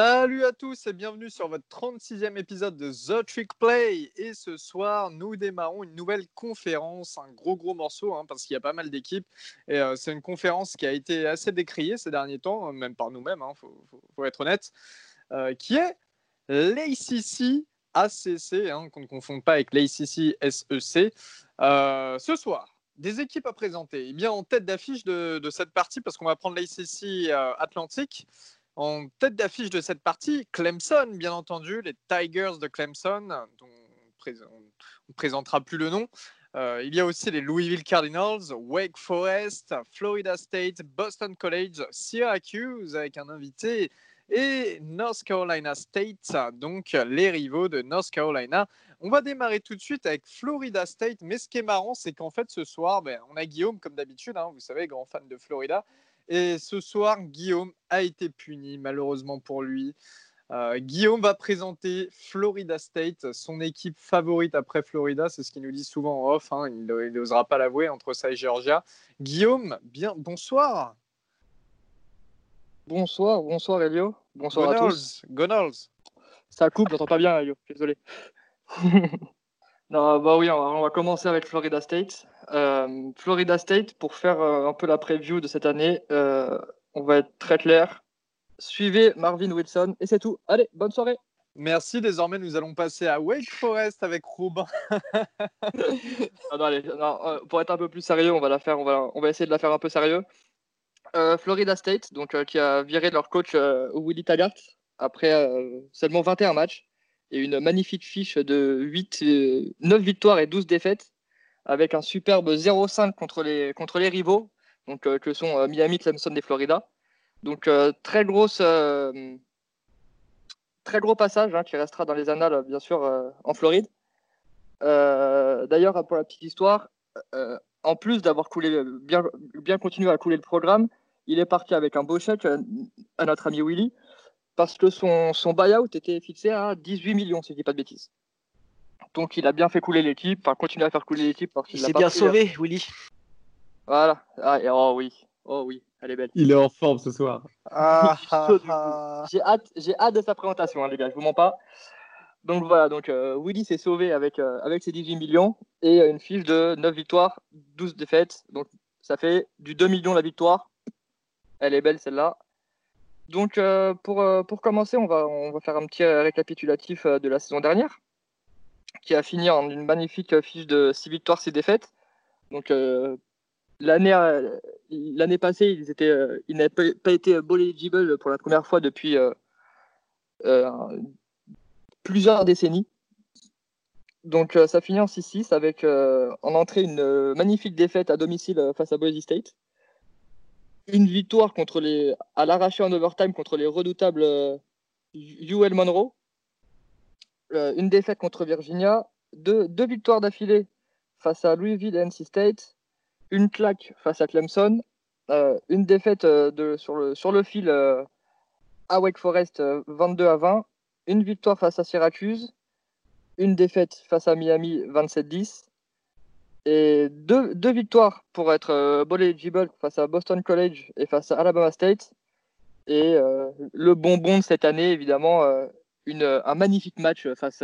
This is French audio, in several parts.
Salut à tous et bienvenue sur votre 36e épisode de The Trick Play. Et ce soir, nous démarrons une nouvelle conférence, un gros gros morceau, hein, parce qu'il y a pas mal d'équipes. Et euh, c'est une conférence qui a été assez décriée ces derniers temps, même par nous-mêmes, il hein, faut, être honnête, euh, qui est l'ACC ACC, hein, qu'on ne confond pas avec l'ACC SEC. Euh, ce soir, des équipes à présenter. Eh bien en tête d'affiche de, de, cette partie, parce qu'on va prendre l'ACC Atlantique. En tête d'affiche de cette partie, Clemson, bien entendu, les Tigers de Clemson, dont on ne présentera plus le nom. Euh, il y a aussi les Louisville Cardinals, Wake Forest, Florida State, Boston College, Syracuse avec un invité et North Carolina State, donc les rivaux de North Carolina. On va démarrer tout de suite avec Florida State, mais ce qui est marrant, c'est qu'en fait ce soir, ben, on a Guillaume comme d'habitude, hein, vous savez, grand fan de Florida, et ce soir, Guillaume a été puni, malheureusement pour lui. Euh, Guillaume va présenter Florida State, son équipe favorite après Florida, c'est ce qu'il nous dit souvent en off, hein. il n'osera pas l'avouer entre ça et Georgia. Guillaume, bien, bonsoir. Bonsoir, bonsoir Elio. Bonsoir à tous. Gonals. Ça coupe, j'entends pas bien Elio, désolé. non, bah oui, on va commencer avec Florida State. Euh, Florida State, pour faire euh, un peu la preview de cette année, euh, on va être très clair. Suivez Marvin Wilson et c'est tout. Allez, bonne soirée. Merci. Désormais, nous allons passer à Wake Forest avec Robin. pour être un peu plus sérieux, on va la faire. On va, on va essayer de la faire un peu sérieux. Florida State, donc qui a viré leur coach Willie Taggart après seulement 21 matchs et une magnifique fiche de 8, 9 victoires et 12 défaites avec un superbe 0-5 contre les, contre les rivaux, donc, euh, que sont euh, Miami, Clemson et Florida. Donc euh, très grosse, très gros passage hein, qui restera dans les annales, bien sûr, en Floride. D'ailleurs, pour la petite histoire, en plus d'avoir bien, bien continué à couler le programme, il est parti avec un beau chèque à notre ami Willy, parce que son, son buyout était fixé à 18 millions, si je dis pas de bêtises. Donc il a bien fait couler l'équipe, enfin continuer à faire couler l'équipe. Il s'est bien sauvé, Willy. Voilà. Ah, oh oui, oh oui, elle est belle. Il est en forme ce soir. Ah, ah, ah. j'ai hâte, j'ai hâte de sa présentation, hein, les gars. Je vous mens pas. Donc voilà, donc euh, Willy s'est sauvé avec euh, avec ses 18 millions et une fiche de 9 victoires, 12 défaites. Donc ça fait du 2 millions la victoire. Elle est belle celle-là. Donc euh, pour, pour commencer, on va, on va faire un petit récapitulatif de la saison dernière qui a fini en une magnifique fiche de 6 victoires, 6 défaites. Donc euh, l'année euh, l'année passée, ils étaient euh, ils n'avaient pas été bowl eligible pour la première fois depuis plusieurs décennies. Donc ça finit en 6-6 avec en entrée une magnifique défaite à domicile face à Boise State. Une victoire contre les à l'arraché en overtime contre les redoutables UL Monroe une défaite contre Virginia, deux, deux victoires d'affilée face à Louisville et NC State, une claque face à Clemson, euh, une défaite euh, de, sur, le, sur le fil à Wake Forest 22 à 20, une victoire face à Syracuse, une défaite face à Miami 27-10, et deux, deux, victoires pour être bowl eligible face à Boston College et face à Alabama State. Et le bonbon de cette année, évidemment, un magnifique match face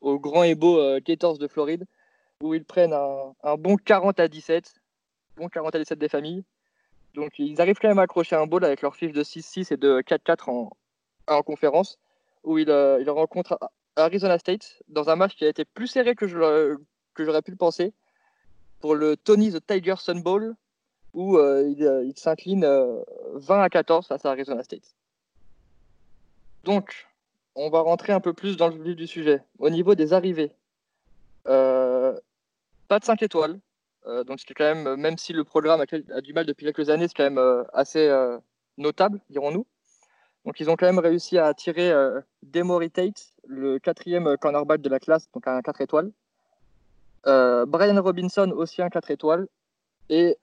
au grand et beau Gators de Floride, où ils prennent un, bon 40 à 17, bon 40 à 17 des familles. Donc ils arrivent quand même à accrocher un bowl avec leur fiche de 6-6 et de 4-4 en, en, conférence, où ils, ils rencontrent Arizona State dans un match qui a été plus serré que j'aurais pu le penser, pour le Tony the Tiger Sun Bowl, où il, il s'incline 20 à 14 face à Arizona State. On va rentrer un peu plus dans le vif du sujet. Au niveau des arrivées, euh, pas de 5 étoiles. Euh, donc quand même, même si le programme a, du mal depuis quelques années, c'est quand même euh, assez notable, dirons-nous. Donc ils ont quand même réussi à attirer Demory Tate, le quatrième cornerback de la classe, donc un 4 étoiles. Brian Robinson, aussi un 4 étoiles. Et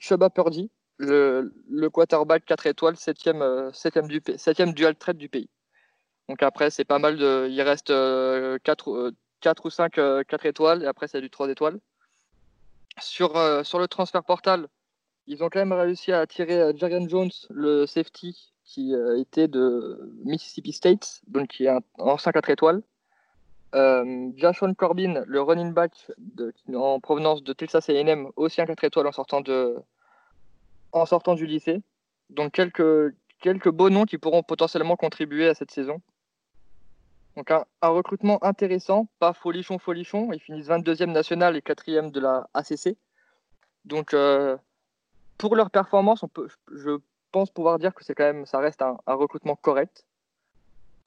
Chuba Purdy, le, quarterback 4 étoiles, 7e, 7e, du, 7e dual trade du pays. Donc après, c'est pas mal de. Il reste 4, euh, 4 euh, ou 5 4 euh, étoiles et après, c'est du 3 étoiles. Sur, le transfert portal, ils ont quand même réussi à attirer Jarian Jones, le safety, qui était de Mississippi State, donc qui est un ancien 4 étoiles. Euh, Corbin, le running back en provenance de Texas AM, aussi un 4 étoiles en sortant, de, en sortant du lycée. Donc quelques, quelques beaux noms qui pourront potentiellement contribuer à cette saison. Donc un, recrutement intéressant, pas folichon folichon. Ils finissent 22e national et 4e de la ACC. Donc euh, pour leur performance, je pense pouvoir dire que c'est quand même, ça reste un, recrutement correct.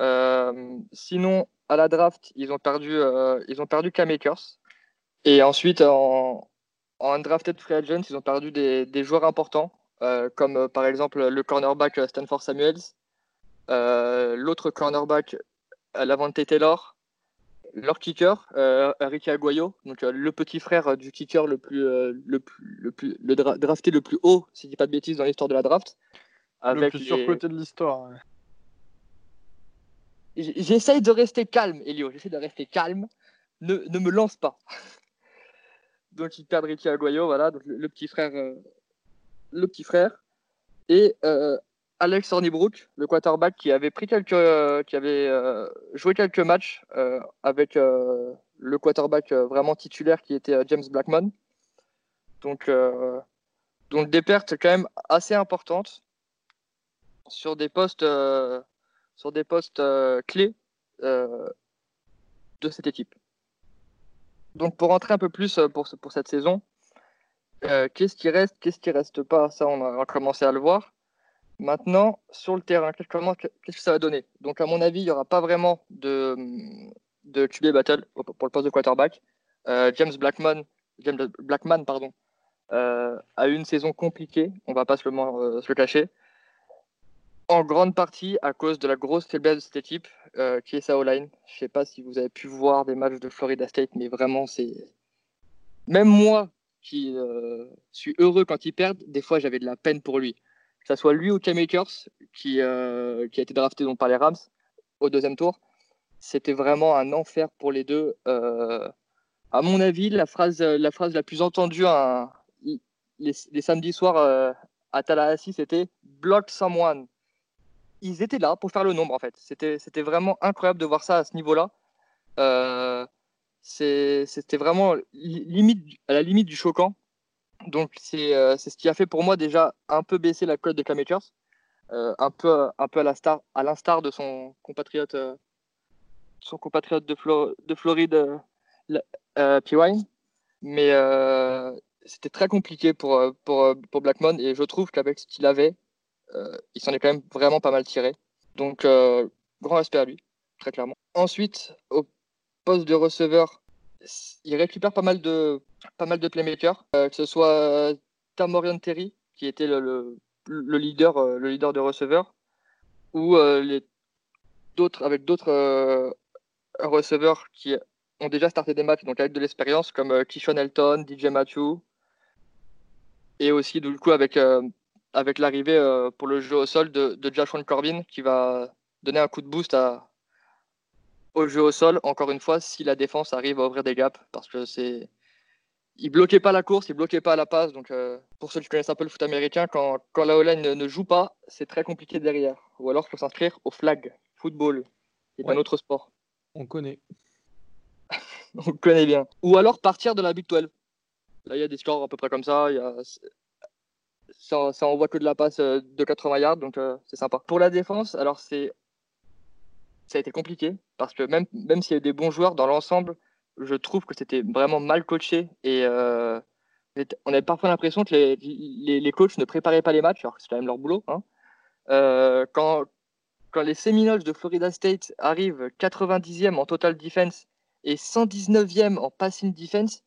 Euh, sinon, à la draft, ils ont perdu, euh, ils ont perdu K-Makers. Et ensuite, en, en undrafted free agent, ils ont perdu des, joueurs importants, euh, comme par exemple le cornerback Stanford Samuels, l'autre cornerback Lavante Taylor, leur kicker Ricky Aguayo, donc le petit frère du kicker le plus, le plus, le plus, le drafté le plus haut, si je dis pas de bêtises, dans l'histoire de la draft. Avec le plus surcoté de l'histoire. J'essaye de rester calme, Elio. J'essaie de rester calme. Ne, ne, me lance pas. donc, il perd Ricky Aguayo, voilà, donc le, petit frère. Euh, le petit frère. Et euh, Alex Hornibrook, le quarterback qui avait pris quelques, euh, qui avait joué quelques matchs avec le quarterback vraiment titulaire qui était James Blackman. Donc, donc des pertes quand même assez importantes sur des postes sur des postes euh, clés euh, de cette équipe. Donc pour rentrer un peu plus euh, pour, pour cette saison, qu'est-ce qui reste, qu'est-ce qui reste pas? Ça, on a, commencé à le voir. Maintenant, sur le terrain, qu'est-ce que ça va donner? Donc, à mon avis, il n'y aura pas vraiment de, de QB battle pour le poste de quarterback. James Blackman, James Blackman pardon, a eu une saison compliquée, on va pas se le, se le cacher en grande partie à cause de la grosse faiblesse de cette équipe, euh, qui est sa O-line. Je ne sais pas si vous avez pu voir des matchs de Florida State, mais vraiment, c'est. Même moi, qui euh, suis heureux quand ils perdent, des fois, j'avais de la peine pour lui. Que ce soit lui ou K-Makers, qui, euh, qui a été drafté donc, par les Rams au deuxième tour. C'était vraiment un enfer pour les deux. à mon avis, la phrase, la phrase la plus entendue les, les, samedis soirs à Tallahassee, c'était Block someone ils étaient là pour faire le nombre en fait. C'était, vraiment incroyable de voir ça à ce niveau-là. Euh, c'était vraiment limite, à la limite du choquant. Donc c'est, euh, c'est ce qui a fait pour moi déjà un peu baisser la cote de Cam euh, un peu, un peu à, l'instar de son compatriote, son compatriote de, de Floride, P. Mais c'était très compliqué pour, pour, pour Blackmon et je trouve qu'avec ce qu'il avait, euh, il s'en est quand même vraiment pas mal tiré. Donc, euh, grand respect à lui, très clairement. Ensuite, au poste de receveur, il récupère pas mal de, pas mal de playmakers, euh, que ce soit Tamorian Terry, qui était le, le, leader, le leader de receveur, ou les, d'autres, avec d'autres receveurs qui ont déjà starté des matchs, donc avec de l'expérience, comme Kishon Elton, DJ Matthew, et aussi du coup avec avec l'arrivée euh, pour le jeu au sol de Joshua Corbin qui va donner un coup de boost à, au jeu au sol, encore une fois, si la défense arrive à ouvrir des gaps, parce que c'est. Il bloquait pas la course, il bloquait pas la passe. Donc, euh, pour ceux qui connaissent un peu le foot américain, quand, quand la O-line ne, joue pas, c'est très compliqué derrière. Ou alors, il faut s'inscrire au flag, football, qui est un autre sport. On connaît. On connaît bien. Ou alors partir de la Big 12. Là, il y a des scores à peu près comme ça. Il y a ça, ça envoie que de la passe euh, de 80 yards, donc euh, c'est sympa. Pour la défense, alors c'est ça a été compliqué parce que même, même s'il y a des bons joueurs dans l'ensemble, je trouve que c'était vraiment mal coaché et euh, on avait parfois l'impression que les, les, les, coachs ne préparaient pas les matchs, alors que c'est quand même leur boulot. Hein. quand, quand les Seminoles de Florida State arrivent 90e en total defense et 119e en passing defense,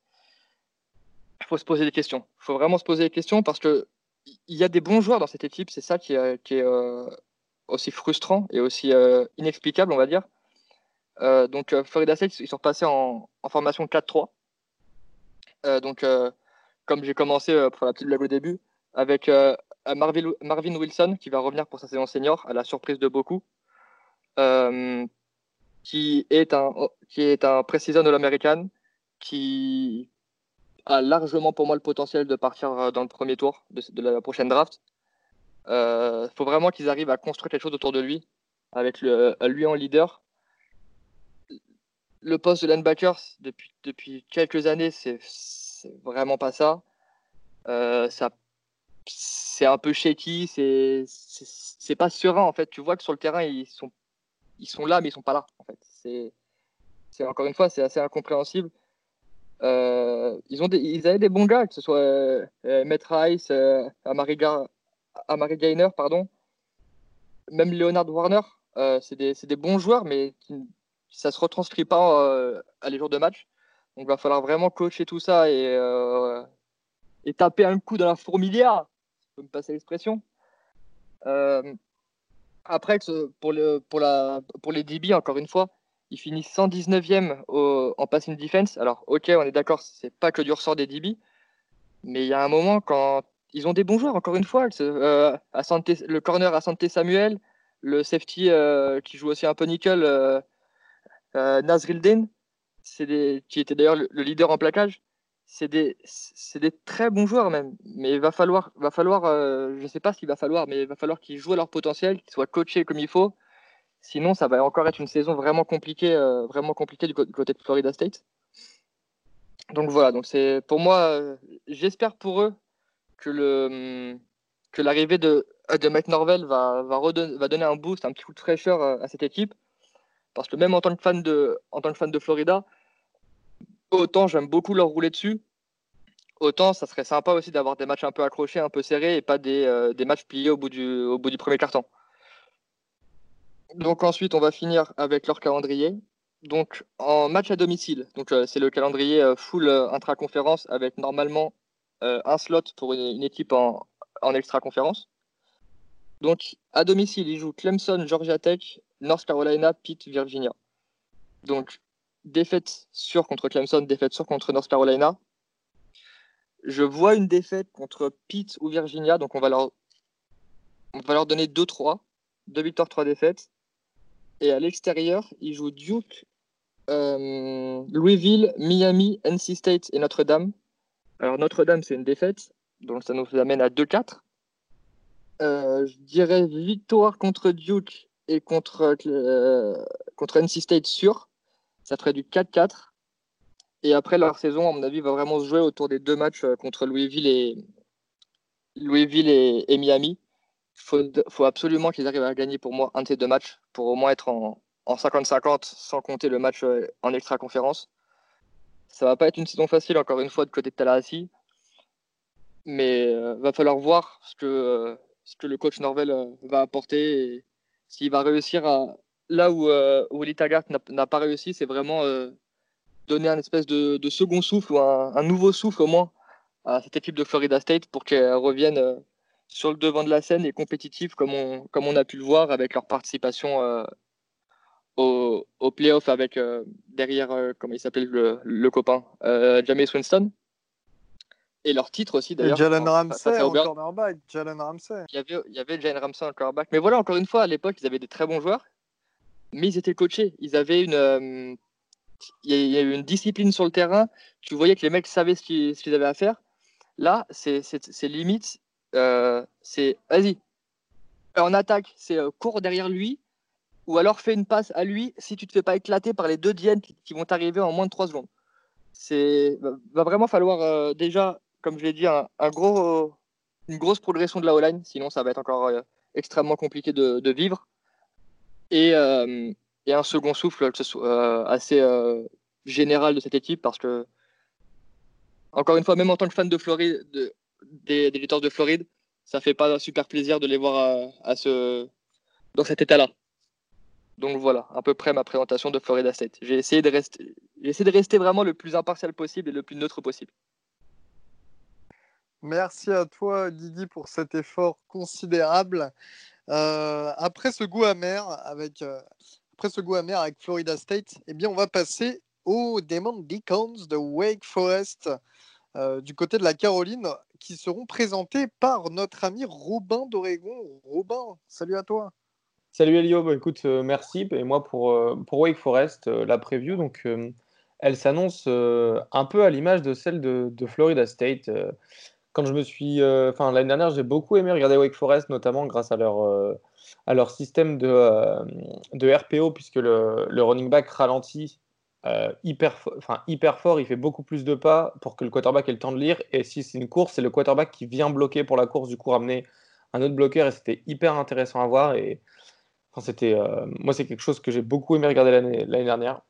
il faut se poser des questions. Il faut vraiment se poser des questions parce que il y a des bons joueurs dans cette équipe, c'est ça qui est, qui est euh, aussi frustrant et aussi euh, inexplicable, on va dire. Euh, donc, Florida State, ils sont passés en, formation 4-3. donc, comme j'ai commencé pour la petite blague au début, avec Marvin, Marvin, Wilson qui va revenir pour sa saison senior, à la surprise de beaucoup, qui est un, qui est un précision de l'américaine, qui, a largement pour moi le potentiel de partir euh, dans le premier tour de, la prochaine draft. Il faut vraiment qu'ils arrivent à construire quelque chose autour de lui, avec lui en leader. Le poste de linebacker, depuis, depuis quelques années, c'est vraiment pas ça. ça c'est un peu shaky, c'est pas serein en fait. Tu vois que sur le terrain ils sont là mais ils sont pas là. C'est encore une fois c'est assez incompréhensible. Euh, ils avaient des bons gars que ce soit euh, Rice, euh, Amari, Gainer pardon, même Leonard Warner. Euh, c'est des, des, bons joueurs mais qui, ça se retranscrit pas euh, à les jours de match. Donc il va falloir vraiment coacher tout ça et et taper un coup dans la fourmilière, si je peux me passer l'expression. Euh, après, pour, le, pour, la, pour les DB, encore une fois, ils finissent 119e en passing defense. Alors, ok, on est d'accord, c'est pas que du ressort des DB, mais il y a un moment quand ils ont des bons joueurs, encore une fois. Euh, le corner à Santé Samuel, le safety euh, qui joue aussi un peu nickel, euh, Nazrildin, qui était d'ailleurs le, leader en plaquage c'est des, très bons joueurs même. Mais il va falloir, va falloir euh, je ne sais pas qu'il va falloir, mais il va falloir qu'ils jouent à leur potentiel, qu'ils soient coachés comme il faut. Sinon, ça va encore être une saison vraiment compliquée, euh, vraiment compliquée du, côté de Florida State. Donc voilà, donc pour moi, euh, j'espère pour eux que le que l'arrivée de, de Mike Norvell va, va, va donner un boost, un petit coup de fraîcheur à cette équipe. Parce que même en tant que fan de, en tant que fan de Florida, autant j'aime beaucoup leur rouler dessus, autant ça serait sympa aussi d'avoir des matchs un peu accrochés, un peu serrés et pas des, euh, matchs pliés au bout du, au bout du premier carton. Donc ensuite, on va finir avec leur calendrier. Donc en match à domicile, donc euh, c'est le calendrier euh, full intra-conférence avec normalement un slot pour une, équipe en, en extra-conférence. Donc à domicile, ils jouent Clemson, Georgia Tech, North Carolina, Pitt, Virginia. Donc défaite sûre contre Clemson, défaite sûre contre North Carolina. Je vois une défaite contre Pitt ou Virginia, donc on va leur, on va leur donner 2-3, 2 victoires, 3 défaites. Et à l'extérieur, ils jouent Duke, euh, Louisville, Miami, NC State et Notre-Dame. Alors Notre-Dame, c'est une défaite, donc ça nous amène à 2-4. Euh, je dirais victoire contre Duke et contre, euh, contre NC State sûr ça ferait du 4-4. Et après, leur saison, à mon avis, va vraiment se jouer autour des deux matchs euh, contre Louisville et, Louisville et, Miami. Il faut, absolument qu'ils arrivent à gagner pour moi un de ces deux matchs pour au moins être en 50-50 sans compter le match en extra-conférence. Ça va pas être une saison facile, encore une fois, de côté de Tallahassee. Mais euh, va falloir voir ce que, ce que le coach Norvel va apporter et s'il va réussir à, là où, euh, Taggart n'a pas réussi, c'est vraiment euh, donner un espèce de, second souffle ou un, nouveau souffle au moins à cette équipe de Florida State pour qu'elle revienne euh, sur le devant de la scène et compétitive comme on, comme on a pu le voir avec leur participation euh, au, au playoff avec derrière, comment il s'appelle le, copain, James Winston. Et leur titre aussi d'ailleurs. Jalen Ramsey en cornerback. Jalen Ramsey. Il y avait, il y avait Jalen Ramsey en cornerback. Mais voilà, encore une fois, à l'époque, ils avaient des très bons joueurs mais ils étaient coachés. Ils avaient une, euh, il y a eu une discipline sur le terrain. Tu voyais que les mecs savaient ce qu'ils, avaient à faire. Là, c'est, limite, euh, c'est vas-y. En attaque, c'est euh, cours derrière lui, ou alors fais une passe à lui si tu te fais pas éclater par les deux diènes qui, vont arriver en moins de 3 secondes. C'est va vraiment falloir déjà, comme je l'ai dit, un, gros, une grosse progression de la O-line, sinon ça va être encore extrêmement compliqué de vivre et, euh, et un second souffle que ce soit, euh, assez euh, général de cette équipe parce que, encore une fois, même en tant que fan de Floride, des, des de Floride, ça fait pas super plaisir de les voir à, ce, dans cet état-là. Donc voilà, à peu près ma présentation de Florida State. J'ai essayé de rester, vraiment le plus impartial possible et le plus neutre possible. Merci à toi, Didi, pour cet effort considérable. Euh, après ce goût amer avec euh, après ce goût amer avec Florida State, eh bien on va passer aux Demon Deacons de Wake Forest euh, du côté de la Caroline qui seront présentés par notre ami Robin d'Oregon. Robin, salut à toi. Salut Elio, bah, écoute, merci. Et moi pour, pour Wake Forest, la preview, donc elle s'annonce un peu à l'image de celle de, de Florida State quand je me suis. Enfin, l'année dernière, j'ai beaucoup aimé regarder Wake Forest, notamment grâce à leur, à leur système de, de RPO, puisque le, le running back ralentit hyper, hyper fort, il fait beaucoup plus de pas pour que le quarterback ait le temps de lire. Et si c'est une course, c'est le quarterback qui vient bloquer pour la course, du coup, ramener un autre bloqueur. Et c'était hyper intéressant à voir. Et enfin, c'était, moi, c'est quelque chose que j'ai beaucoup aimé regarder l'année dernière.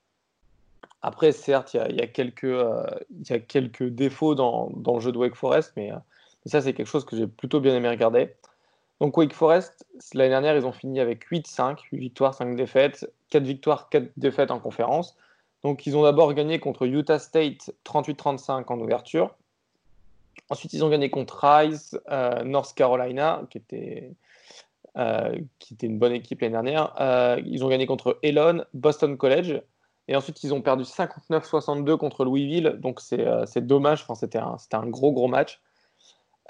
Après, certes, il y, a, quelques, y a quelques défauts dans, dans, le jeu de Wake Forest, mais, mais ça, c'est quelque chose que j'ai plutôt bien aimé regarder. Donc Wake Forest, l'année dernière, ils ont fini avec 8-5, 8 victoires, 5 défaites, 4 victoires, 4 défaites en conférence. Donc ils ont d'abord gagné contre Utah State 38-35 en ouverture. Ensuite, ils ont gagné contre Rice, euh, North Carolina, qui était, euh, qui était une bonne équipe l'année dernière. Euh, ils ont gagné contre Elon, Boston College. Et ensuite, ils ont perdu 59-62 contre Louisville. Donc c'est dommage, enfin, c'était un, un, gros, gros match.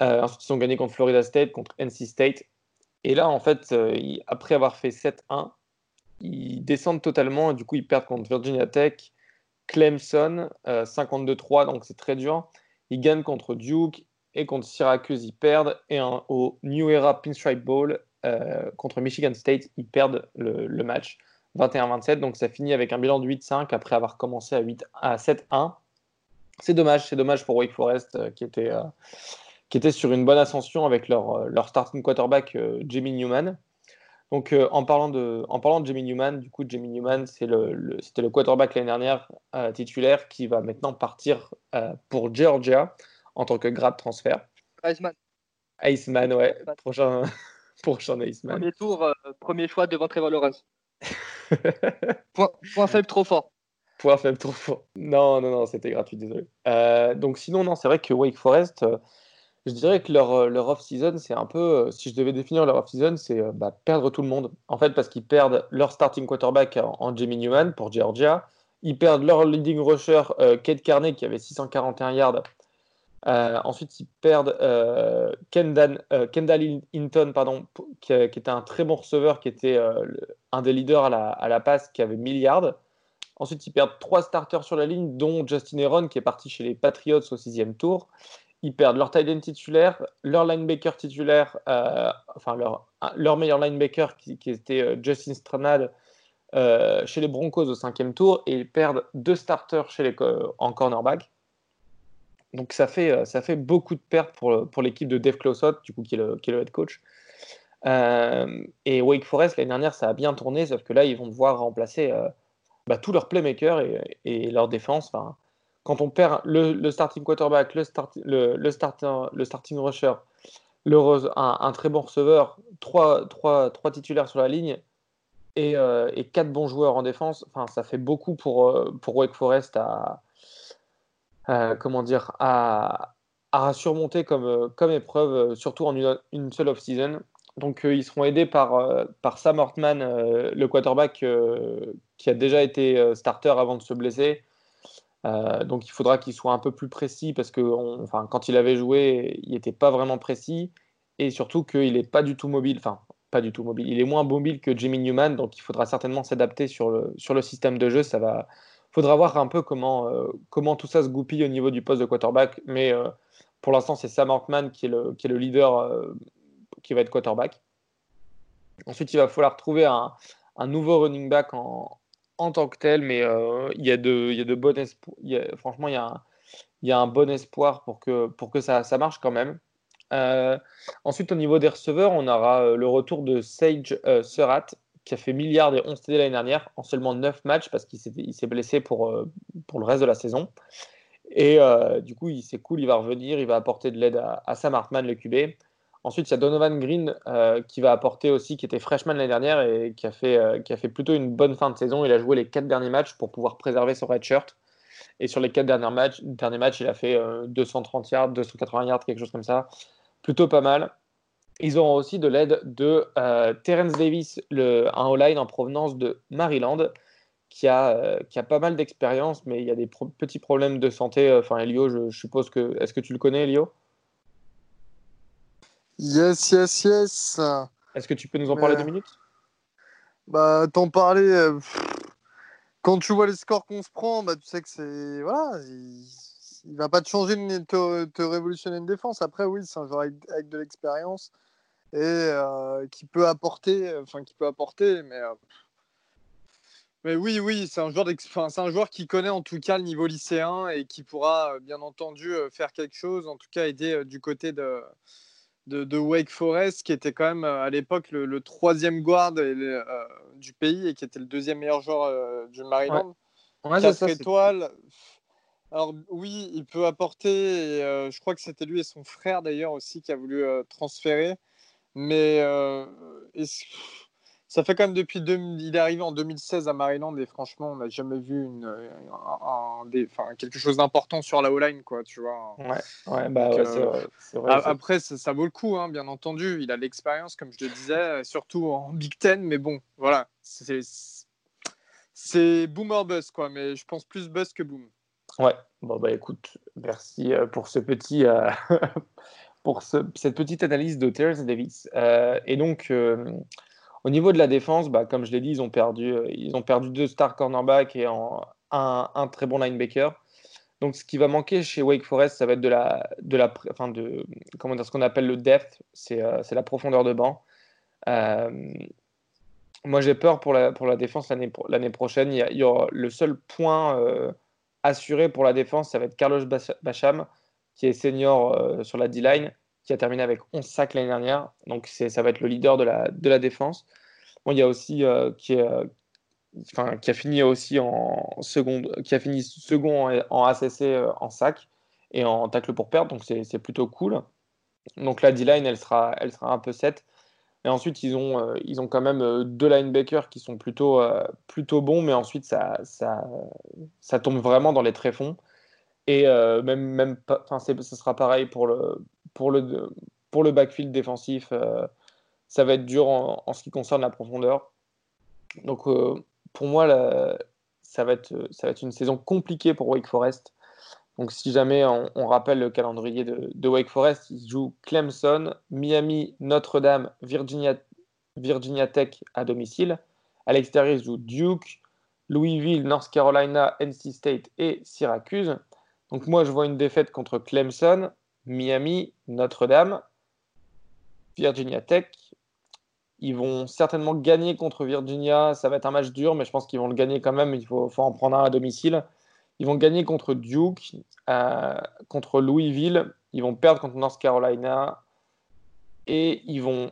Euh, ensuite, ils ont gagné contre Florida State, contre NC State. Et là, en fait, euh, après avoir fait 7-1, ils descendent totalement. Et du coup, ils perdent contre Virginia Tech, Clemson, 52-3, euh, donc c'est très dur. Ils gagnent contre Duke et contre Syracuse, ils perdent. Et au New Era Pinstripe Bowl, contre Michigan State, ils perdent le, match 21-27. Donc ça finit avec un bilan de 8-5 après avoir commencé à, 8, à 7-1. C'est dommage, c'est dommage pour Wake Forest qui était qui étaient sur une bonne ascension avec leur, euh, leur starting quarterback euh, Jamie Newman. Donc, euh, en, parlant de, en parlant de Jamie Newman, du coup, Jamie Newman, c'était le, c'était le quarterback l'année dernière titulaire qui va maintenant partir pour Georgia en tant que grade transfert. Iceman. Iceman, ouais. Prochain, prochain Iceman. Premier tour, premier choix devant Trevor Lawrence. point, faible trop fort. Point faible trop fort. Non, non, non, c'était gratuit, désolé. donc, sinon, non, c'est vrai que Wake Forest je dirais que leur, euh, leur off-season, c'est un peu, euh, si je devais définir leur off-season, c'est euh, bah, perdre tout le monde. En fait, parce qu'ils perdent leur starting quarterback en, Jamie Newman pour Georgia. Ils perdent leur leading rusher, Kate Carney, qui avait 641 yards. Ensuite, ils perdent Kendall, Kendall, Hinton, pardon, qui, était un très bon receveur, qui était un des leaders à la, passe, qui avait 1000 yards. Ensuite, ils perdent trois starters sur la ligne, dont Justin Heron, qui est parti chez les Patriots au sixième tour ils perdent leur tight end titulaire, leur linebacker titulaire, euh, enfin leur, leur meilleur linebacker qui, était euh, Justin Stranad euh, chez les Broncos au cinquième tour, et ils perdent deux starters chez les, en cornerback. Donc ça fait, ça fait beaucoup de pertes pour, pour l'équipe de Dave Closot, du coup qui est le, qui est le head coach. et Wake Forest l'année dernière ça a bien tourné, sauf que là ils vont devoir remplacer bah, tous leurs playmakers et, leur défense. Quand on perd le, starting quarterback, le, le, le, starting rusher, le, un, très bon receveur, trois, trois, trois, titulaires sur la ligne et, euh, quatre bons joueurs en défense, enfin, ça fait beaucoup pour, euh, pour Wake Forest à, comment dire, à, surmonter comme, comme épreuve, surtout en une, seule off-season. Donc ils seront aidés par, par Sam Hortman, le quarterback qui a déjà été starter avant de se blesser euh, donc il faudra qu'il soit un peu plus précis parce que enfin, quand il avait joué, il n'était pas vraiment précis et surtout qu'il n'est pas du tout mobile. Enfin, pas du tout mobile. Il est moins mobile que Jimmy Newman, donc il faudra certainement s'adapter sur le, sur le système de jeu. Ça va, faudra voir un peu comment, euh, comment tout ça se goupille au niveau du poste de quarterback. Mais euh, pour l'instant, c'est Sam Hartman qui est le, qui est le leader qui va être quarterback. Ensuite, il va falloir trouver un, un nouveau running back en, en tant que tel, mais euh, il y a de, il y a de. Franchement, il y, a un, il y a un bon espoir pour que, pour que ça, ça marche quand même. Euh, ensuite, au niveau des receveurs, on aura euh, le retour de Sage Surratt, qui a fait milliards et 11 TD l'année dernière en seulement 9 matchs parce qu'il s'est blessé pour, pour le reste de la saison. Et du coup, c'est cool, il va revenir, il va apporter de l'aide à, Sam Hartman, le QB. Ensuite, il y a Donovan Green euh, qui va apporter aussi, qui était freshman l'année dernière et qui a, fait, euh, qui a fait plutôt une bonne fin de saison. Il a joué les quatre derniers matchs pour pouvoir préserver son red shirt. Et sur les quatre derniers matchs, derniers matchs il a fait 230 euh, yards, 280 yards, quelque chose comme ça. Plutôt pas mal. Ils auront aussi de l'aide de Terence Davis, le, un O-line en provenance de Maryland, qui a, qui a pas mal d'expérience, mais il y a des petits problèmes de santé. Enfin, Elio, je, je suppose que. Est-ce que tu le connais, Elio? Yes, yes, yes. Est-ce que tu peux nous en parler deux minutes? Bah, t'en parler. Euh, quand tu vois les scores qu'on se prend, bah, tu sais que c'est. Voilà. il va pas te changer, te, te, révolutionner une défense. Après, oui, c'est un joueur avec, de l'expérience et euh, qui peut apporter, enfin qui peut apporter, mais euh, mais oui, oui, c'est un joueur c'est un joueur qui connaît en tout cas le niveau lycéen et qui pourra bien entendu faire quelque chose, en tout cas aider du côté de de, Wake Forest, qui était quand même à l'époque le, troisième guard du pays et qui était le deuxième meilleur joueur du Maryland. Ouais. Quatre étoiles. Alors oui, il peut apporter, je crois que c'était lui et son frère d'ailleurs aussi qui a voulu transférer, mais ça fait quand même depuis il est arrivé en 2016 à Maryland et franchement on n'a jamais vu une, un, des, quelque chose d'important sur la O-line quoi tu vois ouais, ouais bah c'est vrai, après ça, vaut le coup hein, bien entendu. Il a l'expérience comme je le disais surtout en Big Ten mais bon voilà c'est c'est boomer buzz quoi mais je pense plus buzz que boom ouais bon bah écoute merci euh, pour ce petit euh, pour cette petite analyse de Terrence Davis euh, et donc au niveau de la défense, bah, comme je l'ai dit, ils ont, perdu, ils ont perdu deux stars cornerbacks et un, très bon linebacker. Donc, ce qui va manquer chez Wake Forest, ça va être de la, de la, enfin de, comment dire, ce qu'on appelle le depth, c'est la profondeur de banc. Moi, j'ai peur pour la, pour la défense l'année prochaine. Il y, aura le seul point assuré pour la défense, ça va être Carlos Bacham, qui est senior sur la D-line qui a terminé avec 11 sacs l'année dernière. Donc ça va être le leader de la, de la défense. Bon, il y a aussi euh, euh, qui a fini aussi en seconde, qui a fini second en, ACC euh, en sac et en tacle pour perdre. Donc c'est plutôt cool. Donc la D-line, elle sera, elle sera un peu 7. Et ensuite, ils ont, ils ont quand même deux linebackers qui sont plutôt, plutôt bons, mais ensuite, ça, ça, ça tombe vraiment dans les tréfonds. Et même, même ce sera pareil pour le, pour le, pour le backfield défensif, euh, ça va être dur en, ce qui concerne la profondeur. Donc, euh, pour moi, ça, va être, ça va être une saison compliquée pour Wake Forest. Donc, si jamais on, rappelle le calendrier de, Wake Forest, ils jouent Clemson, Miami, Notre-Dame, Virginia, Virginia Tech à domicile. À l'extérieur, ils jouent Duke, Louisville, North Carolina, NC State et Syracuse. Donc, moi, je vois une défaite contre Clemson, Miami, Notre-Dame, Virginia Tech. Ils vont certainement gagner contre Virginia. Ça va être un match dur, mais je pense qu'ils vont le gagner quand même. Il faut, en prendre un à domicile. Ils vont gagner contre Duke, euh, contre Louisville. Ils vont perdre contre North Carolina. Et ils vont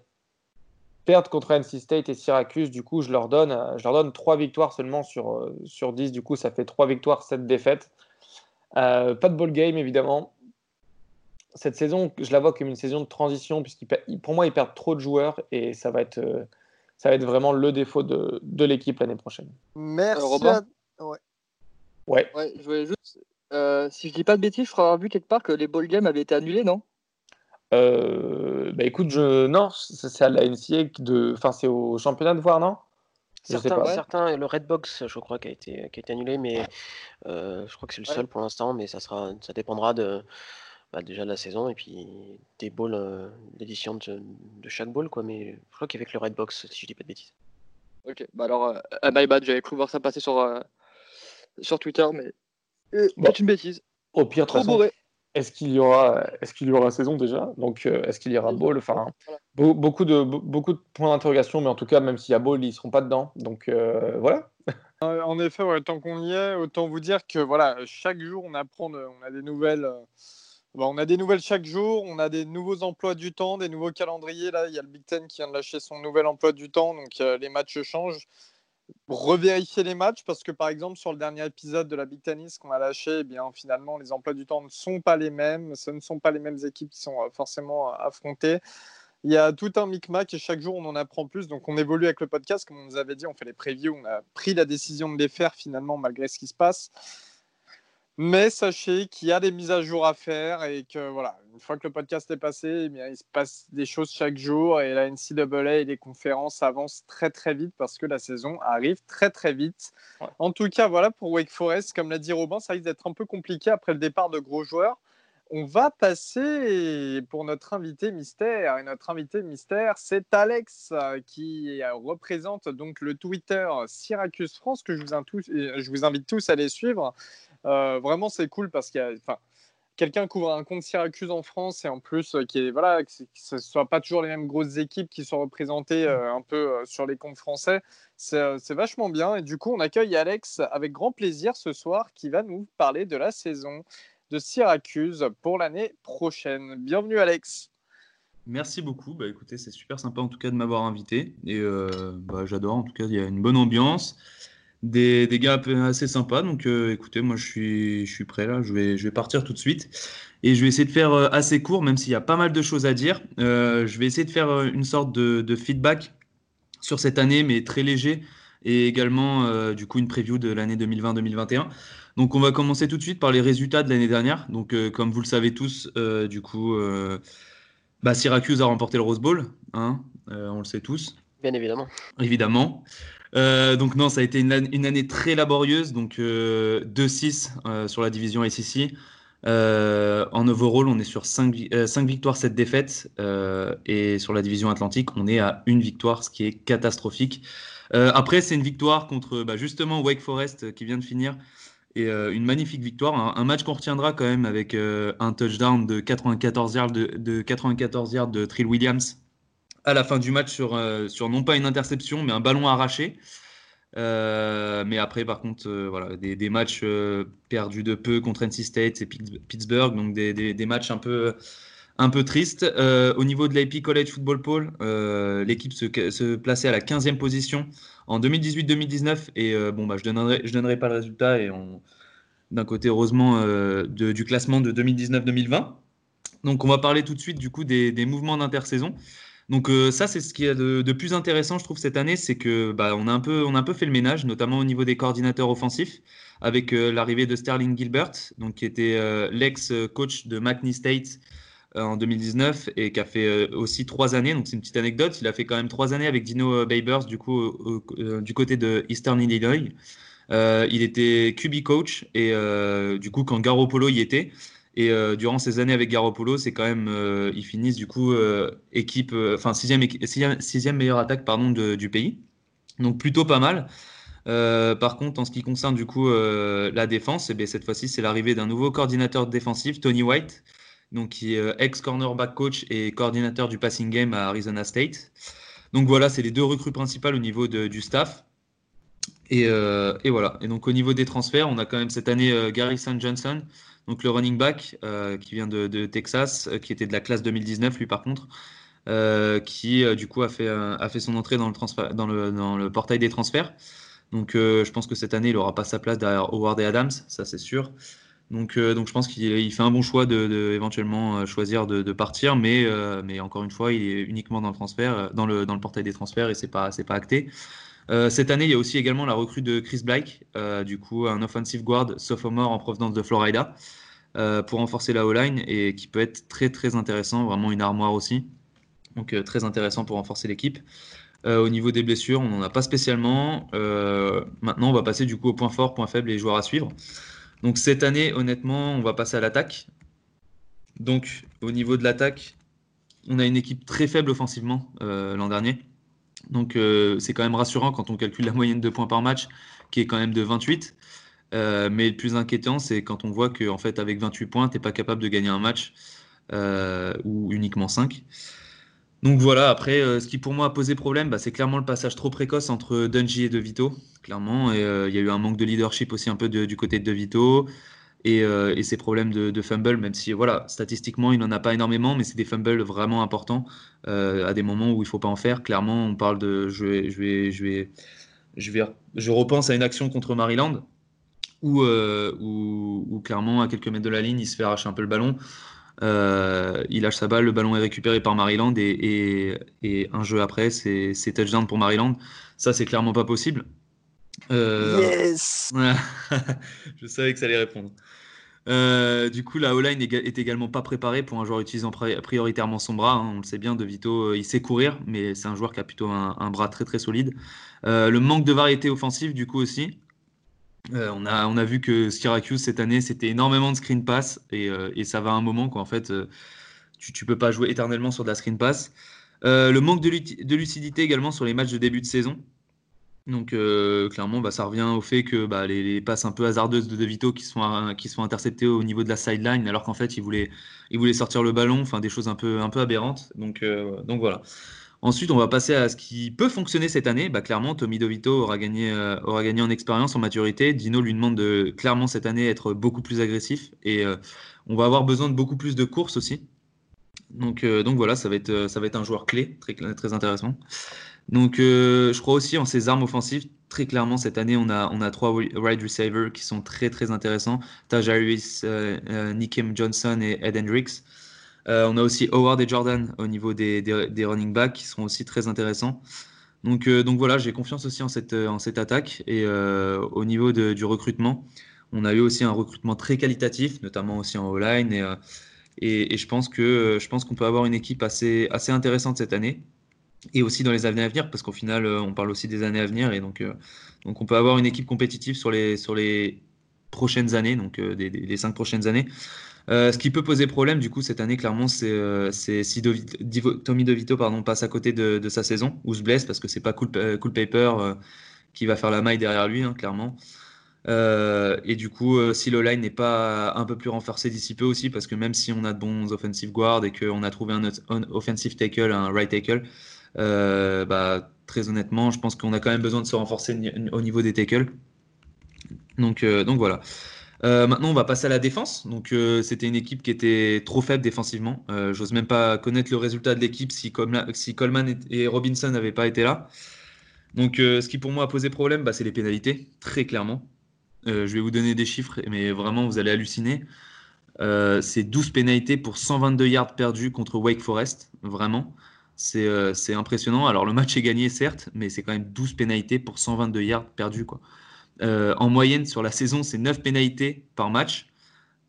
perdre contre NC State et Syracuse. Du coup, je leur donne, je leur donne 3 victoires seulement sur, euh, sur 10. Du coup, ça fait 3 victoires, 7 défaites. Euh, pas de ball game, évidemment cette saison, je la vois comme une saison de transition, puisqu'il pour moi, ils perdent trop de joueurs et ça va être, euh, ça va être vraiment le défaut de, de l'équipe l'année prochaine. Merci. Robin ouais. ouais. je voulais juste, euh, si je dis pas de bêtises, je crois avoir vu quelque part que les ball games avaient été annulés, non? Euh, bah écoute, je... non, c'est à la NCA de, enfin c'est au championnat de voir, non? Certains, certains, le Redbox, je crois, qui a été, qui a été annulé, mais je crois que c'est le seul pour l'instant, mais ça sera, ça dépendra de, bah, déjà de la saison et puis des balls, euh, l'édition de, chaque ball, quoi. Mais je crois qu'avec le Redbox, si je dis pas de bêtises. Ok, bah alors, euh, my bad, j'avais cru voir ça passer sur, euh, sur Twitter, mais c'est une bêtise. Au pire, trop bourré. Est-ce qu'il y aura, est-ce qu'il y aura saison déjà? Donc, est-ce qu'il y aura ball? Enfin, beaucoup de beaucoup de points d'interrogation, mais en tout cas, même s'il y a ball, ils seront pas dedans. Donc voilà. En effet, tant qu'on y est, autant vous dire que voilà, chaque jour on apprend, on a des nouvelles on a des nouvelles chaque jour, on a des nouveaux emplois du temps, des nouveaux calendriers. Là, il y a le Big Ten qui vient de lâcher son nouvel emploi du temps, donc euh, les matchs changent. Revérifier les matchs parce que par exemple sur le dernier épisode de la Big Tennis qu'on a lâché, eh bien finalement les emplois du temps ne sont pas les mêmes, ce ne sont pas les mêmes équipes qui sont euh, forcément euh, affrontées. Il y a tout un micmac et chaque jour on en apprend plus. Donc on évolue avec le podcast, comme on nous avait dit, on fait les previews, on a pris la décision de les faire finalement malgré ce qui se passe. Mais sachez qu'il y a des mises à jour à faire et que voilà, une fois que le podcast est passé, eh bien, il se passe des choses chaque jour et la NCAA et les conférences avancent très très vite parce que la saison arrive très très vite. En tout cas, voilà pour Wake Forest, comme l'a dit Robin, ça risque d'être un peu compliqué après le départ de gros joueurs. On va passer pour notre invité mystère. Et notre invité mystère, c'est Alex euh, qui représente donc le Twitter Syracuse France que je vous, invite tous à aller suivre. Euh, vraiment, c'est cool parce qu'il quelqu'un couvre un compte Syracuse en France et en plus qui est voilà que, ce ne soit pas toujours les mêmes grosses équipes qui sont représentées un peu sur les comptes français, c'est vachement bien. Et du coup, on accueille Alex avec grand plaisir ce soir qui va nous parler de la saison de Syracuse pour l'année prochaine. Bienvenue Alex. Merci beaucoup. Bah, écoutez, c'est super sympa en tout cas de m'avoir invité. Et euh, bah, j'adore. En tout cas, il y a une bonne ambiance, des, des gars assez sympas. Donc euh, écoutez, moi je suis, je suis prêt là. Je vais, je vais partir tout de suite. Et je vais essayer de faire euh, assez court, même s'il y a pas mal de choses à dire. je vais essayer de faire une sorte de, de, feedback sur cette année, mais très léger. Et également, du coup, une preview de l'année 2020-2021. Donc on va commencer tout de suite par les résultats de l'année dernière. Donc comme vous le savez tous, du coup, bah, Syracuse a remporté le Rose Bowl, hein, euh, on le sait tous. Bien évidemment. Évidemment. Euh, donc non, ça a été une, année très laborieuse, donc 2-6 euh, sur la division SEC. en overall, on est sur 5, victoires, 7 défaites. et sur la division Atlantique, on est à une victoire, ce qui est catastrophique. Après, c'est une victoire contre bah, justement Wake Forest qui vient de finir et euh, une magnifique victoire. Un, match qu'on retiendra quand même avec euh, un touchdown de 94 yards de, de 94 yards de Trill Williams à la fin du match sur, euh, sur non pas une interception, mais un ballon arraché. mais après, par contre, voilà, des, matchs perdus de peu contre NC State et Pittsburgh, donc des, des matchs un peu, un peu tristes. au niveau de l'AP College Football Poll, l'équipe se, plaçait à la 15e position en 2018-2019. Et euh, bon, bah, je ne donnerai, pas le résultat. D'un côté, heureusement, euh, du classement de 2019-2020. Donc, on va parler tout de suite du coup des, mouvements d'intersaison. Donc euh, ça, c'est ce qui est de, plus intéressant, je trouve, cette année, c'est que bah, on, a un peu, a fait le ménage, notamment au niveau des coordinateurs offensifs, avec l'arrivée de Sterling Gilbert, qui était l'ex-coach de McNeese State euh, en 2019 et qui a fait euh, aussi trois années. Donc c'est une petite anecdote. Il a fait quand même trois années avec Dino euh, Babers du coup du côté de Eastern Illinois. il était QB coach et du coup quand Garoppolo y était. Et durant ces années avec Garoppolo, c'est quand même, ils finissent du coup équipe, enfin sixième, sixième, meilleure attaque pardon du pays. Donc plutôt pas mal. par contre, en ce qui concerne du coup la défense, eh cette fois-ci, c'est l'arrivée d'un nouveau coordinateur défensif, Tony White, donc qui est euh, ex-cornerback coach et coordinateur du passing game à Arizona State. Donc voilà, c'est les deux recrues principales au niveau du staff. Et, euh, et, voilà. Et donc au niveau des transferts, on a quand même cette année euh, Garrison Johnson, donc le running back qui vient de, Texas, qui était de la classe 2019 lui par contre, qui du coup a fait, son entrée dans le, dans le portail des transferts. Donc je pense que cette année, il n'aura pas sa place derrière Howard et Adams, ça c'est sûr. Donc, euh, donc je pense qu'il fait un bon choix de, éventuellement euh, choisir de, partir, mais, euh, mais encore une fois, il est uniquement dans le portail des transferts et c'est pas pas acté. cette année, il y a aussi également la recrue de Chris Blake, du coup un offensive guard sophomore en provenance de Florida, pour renforcer la O-line et qui peut être très très intéressant, vraiment une armoire aussi. Donc très intéressant pour renforcer l'équipe. au niveau des blessures, on n'en a pas spécialement. maintenant, on va passer du coup au point fort, point faible et joueurs à suivre. Donc cette année, honnêtement, on va passer à l'attaque. Donc au niveau de l'attaque, on a une équipe très faible offensivement euh, l'an dernier. Donc euh, c'est quand même rassurant quand on calcule la moyenne de points par match, qui est quand même de 28. Euh, mais le plus inquiétant, c'est quand on voit qu'en fait, avec 28 points, tu n'es pas capable de gagner un match, ou uniquement 5. Donc voilà, après, euh, ce qui pour moi a posé problème, bah, c'est clairement le passage trop précoce entre Dungy et De Vito, clairement. Euh, il y a eu un manque de leadership aussi un peu du côté de De Vito. Et, euh, et ses problèmes de, fumble, même si voilà, statistiquement il n'en a pas énormément, mais c'est des fumbles vraiment importants à des moments où il ne faut pas en faire. Clairement, on parle de. Je, vais, je, vais, je, vais, repense à une action contre Maryland où, où, où, clairement, à quelques mètres de la ligne, il se fait arracher un peu le ballon. Euh, il lâche sa balle, le ballon est récupéré par Maryland et, un jeu après, c'est touchdown pour Maryland. Ça, c'est clairement pas possible. Euh, yes Je savais que ça allait répondre. Euh, du coup, la O-line est également pas préparée pour un joueur utilisant prioritairement son bras. Hein. On le sait bien, De Vito, il sait courir, mais c'est un joueur qui a plutôt un, un bras très très solide. le manque de variété offensive, du coup aussi. Euh, on, a, on a vu que Syracuse cette année, c'était énormément de screen pass et, euh, et, ça va à un moment qu'en fait, euh, tu ne peux pas jouer éternellement sur de la screen pass. le manque de, lucidité également sur les matchs de début de saison. Donc clairement, bah, ça revient au fait que bah, les, passes un peu hasardeuses de De Vito qui sont, qui sont interceptées au niveau de la sideline, alors qu'en fait, il voulait, sortir le ballon, enfin des choses un peu, un peu aberrantes. Donc, donc voilà. Ensuite, on va passer à ce qui peut fonctionner cette année. Bah, clairement, Tommy Dovito aura gagné, euh, aura gagné en expérience, en maturité. Dino lui demande de clairement cette année être beaucoup plus agressif et euh, on va avoir besoin de beaucoup plus de courses aussi. Donc, euh, voilà, ça va, être, un joueur clé, très, intéressant. Donc je crois aussi en ses armes offensives. Très clairement, cette année, on a, on trois wide receivers qui sont très très intéressants. Taj Harris, Nikem Johnson et Ed Hendricks. Euh, on a aussi Howard et Jordan au niveau des, running backs qui seront aussi très intéressants. Donc, euh, donc voilà, j'ai confiance aussi en cette, attaque. Et euh, au niveau du recrutement, on a eu aussi un recrutement très qualitatif, notamment aussi en O-line. Et, et, je pense que je pense qu'on peut avoir une équipe assez, intéressante cette année. Et aussi dans les années à venir, parce qu'au final, on parle aussi des années à venir. Et donc, on peut avoir une équipe compétitive sur les, sur les prochaines années, donc les cinq prochaines années. Euh, ce qui peut poser problème, du coup, cette année, clairement, c'est euh, si Tommy DeVito pardon, passe à côté de, sa saison ou se blesse, parce que c'est pas Cool, euh, Paper qui va faire la maille derrière lui, hein, clairement. et du coup, si le line n'est pas un peu plus renforcé d'ici peu aussi, parce que même si on a de bons offensive guards et qu'on a trouvé un, offensive tackle, un right tackle, bah, très honnêtement, je pense qu'on a quand même besoin de se renforcer au niveau des tackles. Donc voilà. Euh, maintenant, on va passer à la défense. Donc, euh, c'était une équipe qui était trop faible défensivement. Euh, j'ose même pas connaître le résultat de l'équipe si, Coleman et Robinson n'avaient pas été là. Donc, ce qui pour moi a posé problème, bah, c'est les pénalités, très clairement. je vais vous donner des chiffres, mais vraiment, vous allez halluciner. c'est 12 pénalités pour 122 yards perdus contre Wake Forest, vraiment. C'est impressionnant. Alors, le match est gagné, certes, mais c'est quand même 12 pénalités pour 122 yards perdus. Quoi. Euh, en moyenne, sur la saison, c'est 9 pénalités par match.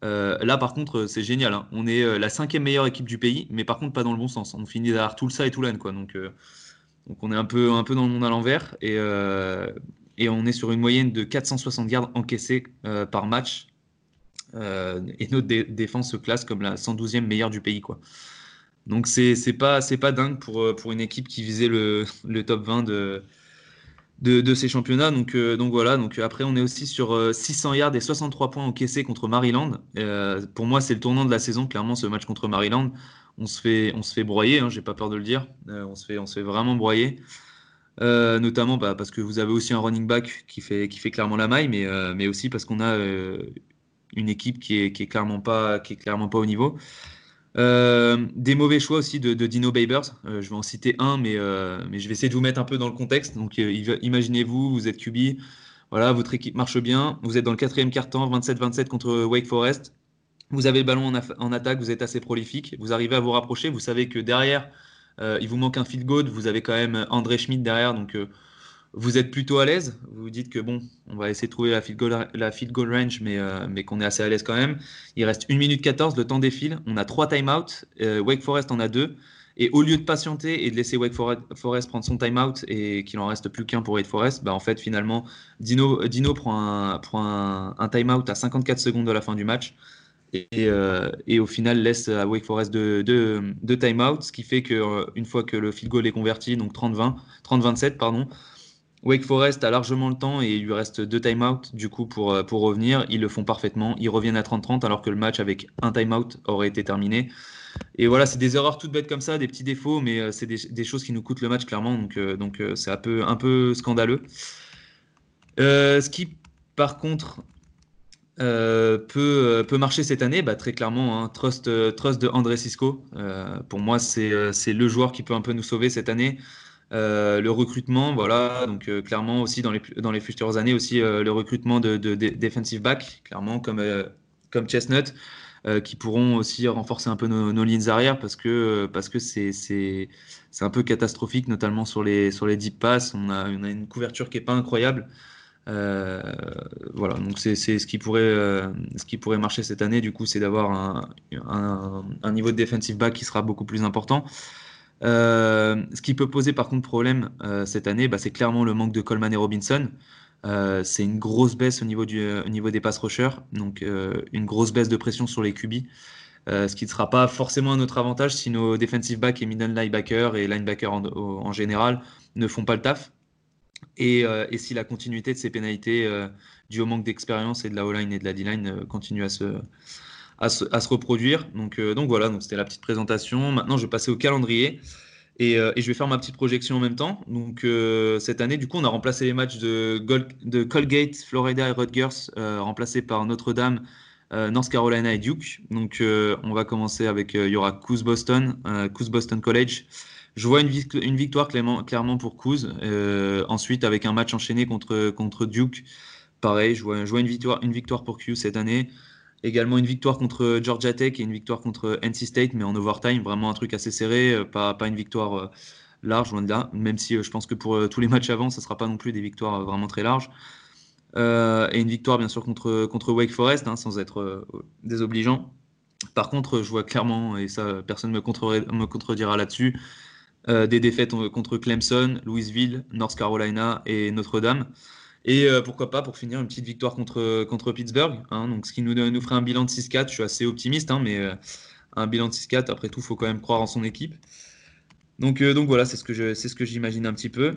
Euh, là, par contre, c'est génial. Hein. On est euh, la cinquième meilleure équipe du pays, mais par contre, pas dans le bon sens. On finit derrière tout ça et Toulon. Quoi. Donc, donc, on est un peu, un peu dans le monde à l'envers. Et, on est sur une moyenne de 460 gardes encaissés par match. et notre défense se classe comme la 112e meilleure du pays. Quoi. Donc, c'est pas, pas dingue pour, pour une équipe qui visait le, le top 20 de, de, ces championnats. Donc, euh, donc voilà, donc après on est aussi sur 600 euh, yards et 63 points encaissés contre Maryland. Euh, pour moi, c'est le tournant de la saison, clairement, ce match contre Maryland. On se fait, broyer, hein, j'ai pas peur de le dire. on, se fait, vraiment broyer. notamment bah, parce que vous avez aussi un running back qui fait, clairement la maille, mais, aussi parce qu'on a une équipe qui est, qui est clairement pas au niveau. Euh, des mauvais choix aussi de, Dino Babers. Euh, je vais en citer un, mais, euh, mais je vais essayer de vous mettre un peu dans le contexte. Donc, imaginez-vous, vous êtes QB, voilà, votre équipe marche bien, vous êtes dans le quatrième quart-temps, 27-27 contre Wake Forest. Vous avez le ballon en, attaque, vous êtes assez prolifique, vous arrivez à vous rapprocher, vous savez que derrière, il vous manque un field goal, vous avez quand même André Schmidt derrière, donc vous êtes plutôt à l'aise? Vous vous dites que bon, on va essayer de trouver la field goal, range, mais, euh, mais qu'on est assez à l'aise quand même. Il reste 1 minute 14, le temps défile. On a 3 timeouts. Euh, Wake Forest en a 2. Et au lieu de patienter et de laisser Wake Forest prendre son timeout et qu'il en reste plus qu'un pour Wake Forest, bah en fait, finalement, Dino, Dino prend, un, prend un, timeout à 54 secondes de la fin du match. Et, euh, et, au final laisse à Wake Forest deux, deux timeouts, ce qui fait qu'une fois que le field goal est converti, donc 30-20, 30-27, pardon, Wake Forest a largement le temps et il lui reste deux timeouts du coup pour, euh, pour revenir. Ils le font parfaitement. Ils reviennent à 30-30 alors que le match avec un timeout aurait été terminé. Et voilà, c'est des erreurs toutes bêtes comme ça, des petits défauts, mais euh, c'est des, choses qui nous coûtent le match clairement. Donc euh, donc c'est un peu, un peu scandaleux. ce qui par contre peut, peut marcher cette année, bah, très clairement, hein, trust, trust de André Cisco. pour moi, c'est le joueur qui peut un peu nous sauver cette année. Euh, le recrutement, voilà, donc euh, clairement aussi dans les, futures années aussi euh, le recrutement de, de, defensive back, clairement comme, Chestnut, qui pourront aussi renforcer un peu nos, lignes arrière parce que parce que c'est un peu catastrophique, notamment sur les sur les deep passes. On a, une couverture qui est pas incroyable. voilà, donc c'est ce qui pourrait ce qui pourrait marcher cette année. Du coup, c'est d'avoir un, un, un, niveau de defensive back qui sera beaucoup plus important. Euh, ce qui peut poser par contre problème euh, cette année, bah, c'est clairement le manque de Coleman et Robinson. Euh, c'est une grosse baisse au niveau, du, niveau des pass rushers, donc une grosse baisse de pression sur les QB, ce qui ne sera pas forcément à notre avantage si nos defensive back et middle linebacker et linebacker en, en, général ne font pas le taf. et, si la continuité de ces pénalités dû au manque d'expérience et de la O-line et de la D-line continue à se, à se, reproduire. Donc, donc voilà, donc c'était la petite présentation. Maintenant, je vais passer au calendrier. Et, et, je vais faire ma petite projection en même temps. Donc cette année, du coup, on a remplacé les matchs de, Colgate, Florida et Rutgers, remplacés par Notre-Dame, euh, North Carolina et Duke. Donc, euh, on va commencer avec, euh, il y aura Coos Boston, Coos Boston College. Je vois une, victoire clairement, pour Coos. ensuite, avec un match enchaîné contre, contre Duke, pareil, je vois, une, victoire, une victoire pour Q cette année. Également une victoire contre Georgia Tech et une victoire contre NC State, mais en overtime, vraiment un truc assez serré, pas, pas une victoire large, loin de là, même si je pense que pour tous les matchs avant, ce ne sera pas non plus des victoires vraiment très larges. Euh, et une victoire bien sûr contre, contre Wake Forest, hein, sans être euh, désobligeant. Par contre, je vois clairement, et ça personne ne me, contredira là-dessus, euh, des défaites contre Clemson, Louisville, North Carolina et Notre-Dame. Et pourquoi pas pour finir une petite victoire contre, Pittsburgh, hein, ce qui nous, ferait un bilan de 6-4. Je suis assez optimiste, hein, mais un bilan de 6-4, après tout, il faut quand même croire en son équipe. Donc, donc voilà, c'est ce que j'imagine un petit peu.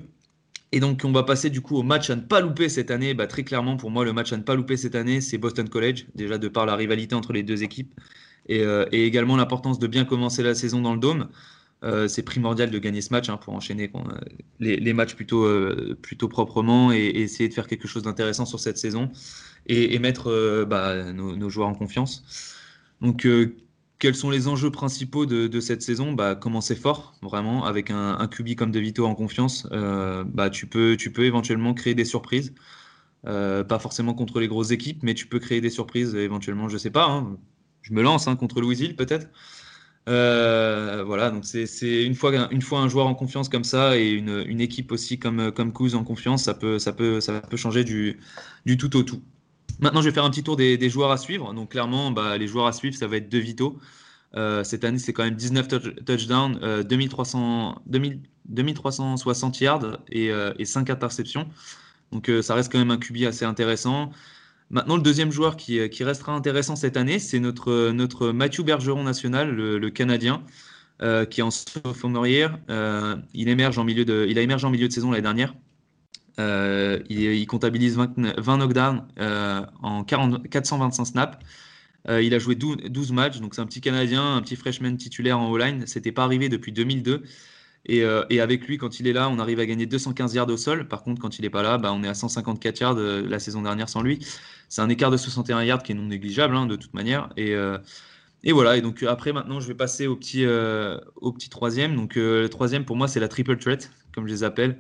Et donc, on va passer du coup au match à ne pas louper cette année. Bah, très clairement, pour moi, le match à ne pas louper cette année, c'est Boston College, déjà de par la rivalité entre les deux équipes et, euh, également l'importance de bien commencer la saison dans le dôme. Euh, c'est primordial de gagner ce match hein, pour enchaîner euh, les, matchs plutôt, plutôt proprement et, essayer de faire quelque chose d'intéressant sur cette saison et, mettre bah, nos, joueurs en confiance. Donc, quels sont les enjeux principaux de, cette saison? Bah, Commencer fort, vraiment, avec un, un QB comme De Vito en confiance, euh, bah, tu, peux, tu peux éventuellement créer des surprises. Euh, pas forcément contre les grosses équipes, mais tu peux créer des surprises éventuellement, je sais pas. Hein. je me lance hein, contre Louisville peut-être. Euh, voilà, donc c'est une fois, une fois un joueur en confiance comme ça et une, une équipe aussi comme, comme en confiance, ça peut, ça peut, ça peut changer du, du tout au tout. Maintenant, je vais faire un petit tour des, joueurs à suivre. Donc, clairement, bah, les joueurs à suivre, ça va être De Vito. Euh, cette année, c'est quand même 19 touchdowns, 2300, 2360 yards et, 5 euh, interceptions. Donc, euh, ça reste quand même un QB assez intéressant. Maintenant, le deuxième joueur qui, restera intéressant cette année, c'est notre, notre Mathieu Bergeron national, le, Canadien, qui est en sophomore year. il, émerge en milieu de, il a émergé en milieu de saison l'année dernière. Euh, il, comptabilise 20, knockdowns euh, en 425 snaps. Euh, il a joué 12, matchs, donc c'est un petit Canadien, un petit freshman titulaire en O-line. C'était pas arrivé depuis 2002. Et, avec lui, quand il est là, on arrive à gagner 215 yards au sol. Par contre, quand il n'est pas là, bah, on est à 154 yards la saison dernière sans lui. C'est un écart de 61 yards qui est non négligeable hein, de toute manière. Et, et, voilà. Et donc après, maintenant, je vais passer au petit, troisième. Donc le troisième, pour moi, c'est la triple threat, comme je les appelle.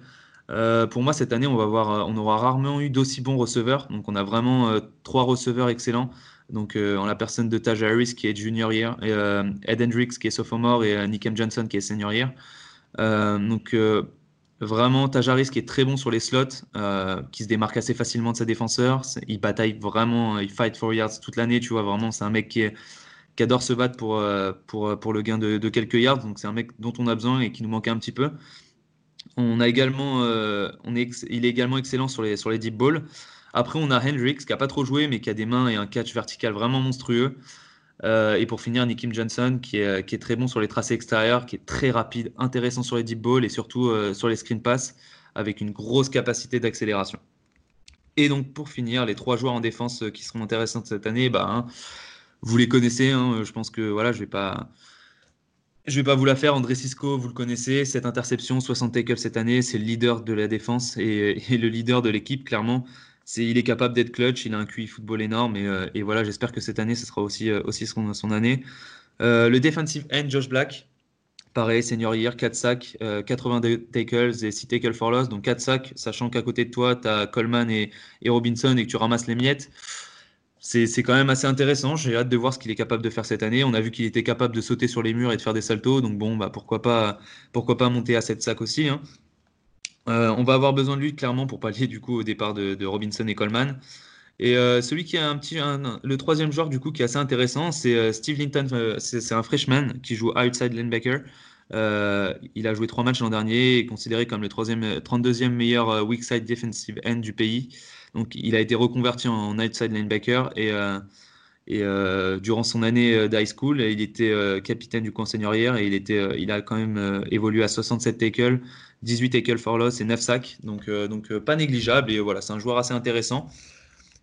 Euh, pour moi, cette année, on, va voir, euh, on aura rarement eu d'aussi bons receveurs. Donc, on a vraiment euh, trois receveurs excellents. Donc, en la personne de Taj Harris qui est junior year, Ed Hendricks qui est sophomore et Nickem Johnson qui est senior year. Donc, vraiment, Taj Harris qui est très bon sur les slots, qui se démarque assez facilement de ses défenseurs. Il bataille vraiment, il fight for yards toute l'année. Tu vois, vraiment, c'est un mec qui, adore se battre pour, le gain de, quelques yards. Donc, c'est un mec dont on a besoin et qui nous manquait un petit peu. On a également, euh, il est également excellent sur les, sur les deep balls. Après, on a Hendrix qui a pas trop joué, mais qui a des mains et un catch vertical vraiment monstrueux. Euh, et pour finir, Nikim Johnson qui est, très bon sur les tracés extérieurs, qui est très rapide, intéressant sur les deep balls et surtout euh, sur les screen pass avec une grosse capacité d'accélération. Et donc pour finir, les trois joueurs en défense qui seront intéressants cette année, bah, hein, vous les connaissez. Hein, je pense que voilà, je vais pas je vais pas vous la faire, André Cisco, vous le connaissez, cette interception, 60 tackles cette année, c'est le leader de la défense et, le leader de l'équipe, clairement. Il est capable d'être clutch, il a un QI football énorme et, euh, voilà, j'espère que cette année, ce sera aussi, euh, aussi son, année. Euh, le defensive end, Josh Black, pareil, senior year, 4 sacs, 82 tackles et 6 tackles for loss, donc 4 sacs, sachant qu'à côté de toi, tu as Coleman et, et Robinson et que tu ramasses les miettes c'est quand même assez intéressant. J'ai hâte de voir ce qu'il est capable de faire cette année. On a vu qu'il était capable de sauter sur les murs et de faire des saltos. Donc bon, bah pourquoi pas, pourquoi pas monter à cette sac aussi. Hein. Euh, on va avoir besoin de lui clairement pour pallier du coup au départ de, Robinson et Coleman. Et euh, celui qui a un petit, le troisième joueur du coup qui est assez intéressant, c'est euh, Steve Linton. c'est un freshman qui joue outside linebacker. il a joué trois matchs l'an dernier et considéré comme le troisième, 32e meilleur weak side defensive end du pays. Donc il a été reconverti en outside linebacker et, Et durant son année d'high school, il était capitaine du camp hier et il, était, il a quand même évolué à 67 tackles, 18 tackles for loss et 9 sacs. Donc, donc pas négligeable. Et voilà, c'est un joueur assez intéressant.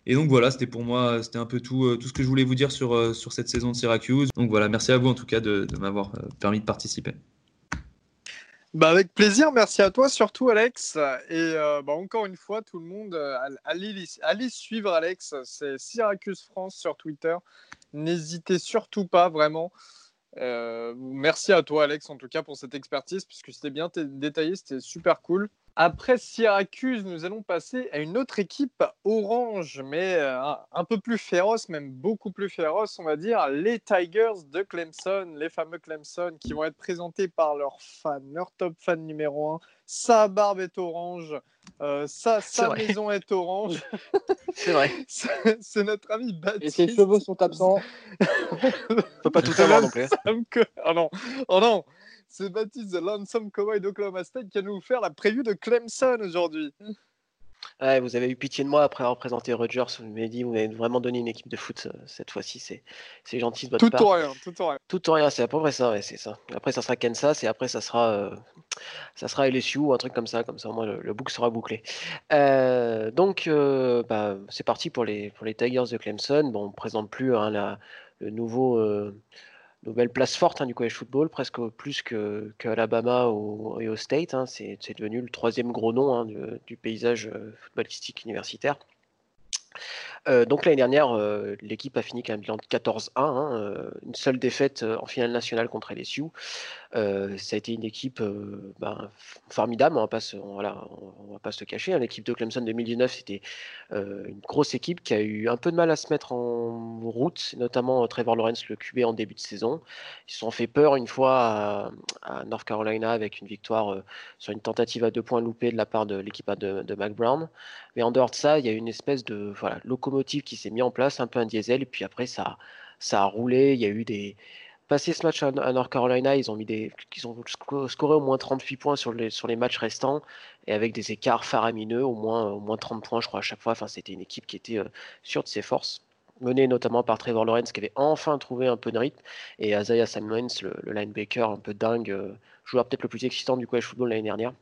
Et donc voilà, c'était pour moi, c'était un peu tout, tout ce que je voulais vous dire sur, sur cette saison de Syracuse. Donc voilà, merci à vous en tout cas de, m'avoir permis de participer. Bah avec plaisir, merci à toi surtout Alex. Et euh, bah encore une fois, tout le monde, euh, allez, allez suivre Alex, c'est Syracuse France sur Twitter. N'hésitez surtout pas, vraiment. Euh, merci à toi Alex en tout cas pour cette expertise, puisque c'était bien détaillé, c'était super cool. Après Syracuse, nous allons passer à une autre équipe orange, mais euh, un, peu plus féroce, même beaucoup plus féroce, on va dire, les Tigers de Clemson, les fameux Clemson, qui vont être présentés par leurs fans, leur top fan numéro un. Sa barbe est orange, euh, sa, maison est orange. C'est vrai. C'est notre ami Baptiste. Et ses cheveux sont absents. on peut pas tout avoir non plus. Oh non, oh non c'est Baptiste The Lonesome Cowboy d'Oklahoma State qui va nous faire la preview de Clemson aujourd'hui. vous avez eu pitié de moi après avoir présenté Rogers. Vous m'avez dit, vous m'avez vraiment donné une équipe de foot euh, cette fois-ci. C'est, c'est gentil de votre tout Ou rien, tout ou rien. Tout ou rien, c'est à peu près ça, c'est ça. Après, ça sera Kansas et après, ça sera, euh, ça sera LSU ou un truc comme ça. Comme ça, au moins, le, bouc sera bouclé. Euh, donc, bah, c'est parti pour les, pour les Tigers de Clemson. Bon, on ne présente plus hein, la, le nouveau nouvelle place forte hein, du college football, presque plus que, Alabama ou Ohio State. Hein. c'est devenu le troisième gros nom hein, du, paysage euh, footballistique universitaire. Euh, donc l'année dernière, euh, l'équipe a fini avec un bilan de 14-1, hein, euh, une seule défaite en finale nationale contre LSU. ça a été une équipe ben, formidable, on ne va, pas se cacher. Hein. L'équipe de Clemson 2019, c'était une grosse équipe qui a eu un peu de mal à se mettre en route, notamment Trevor Lawrence, le QB en début de saison. Ils se sont fait peur une fois à, North Carolina avec une victoire sur une tentative à deux points loupée de la part de l'équipe de, de Mac Brown. Mais en dehors de ça, il y a une espèce de voilà, locomotive qui s'est mis en place, un peu un diesel, et puis après ça, ça a roulé. Il y a eu des. Passé ce match à, North Carolina, ils ont mis des, ont scoré au moins 38 points sur les, sur les matchs restants et avec des écarts faramineux, au moins, au moins 30 points, je crois, à chaque fois. Enfin, c'était une équipe qui était euh, sûre de ses forces menée notamment par Trevor Lawrence qui avait enfin trouvé un peu de rythme et Isaiah Simmons, le, linebacker un peu dingue, euh, joueur peut-être le plus excitant du college football l'année dernière.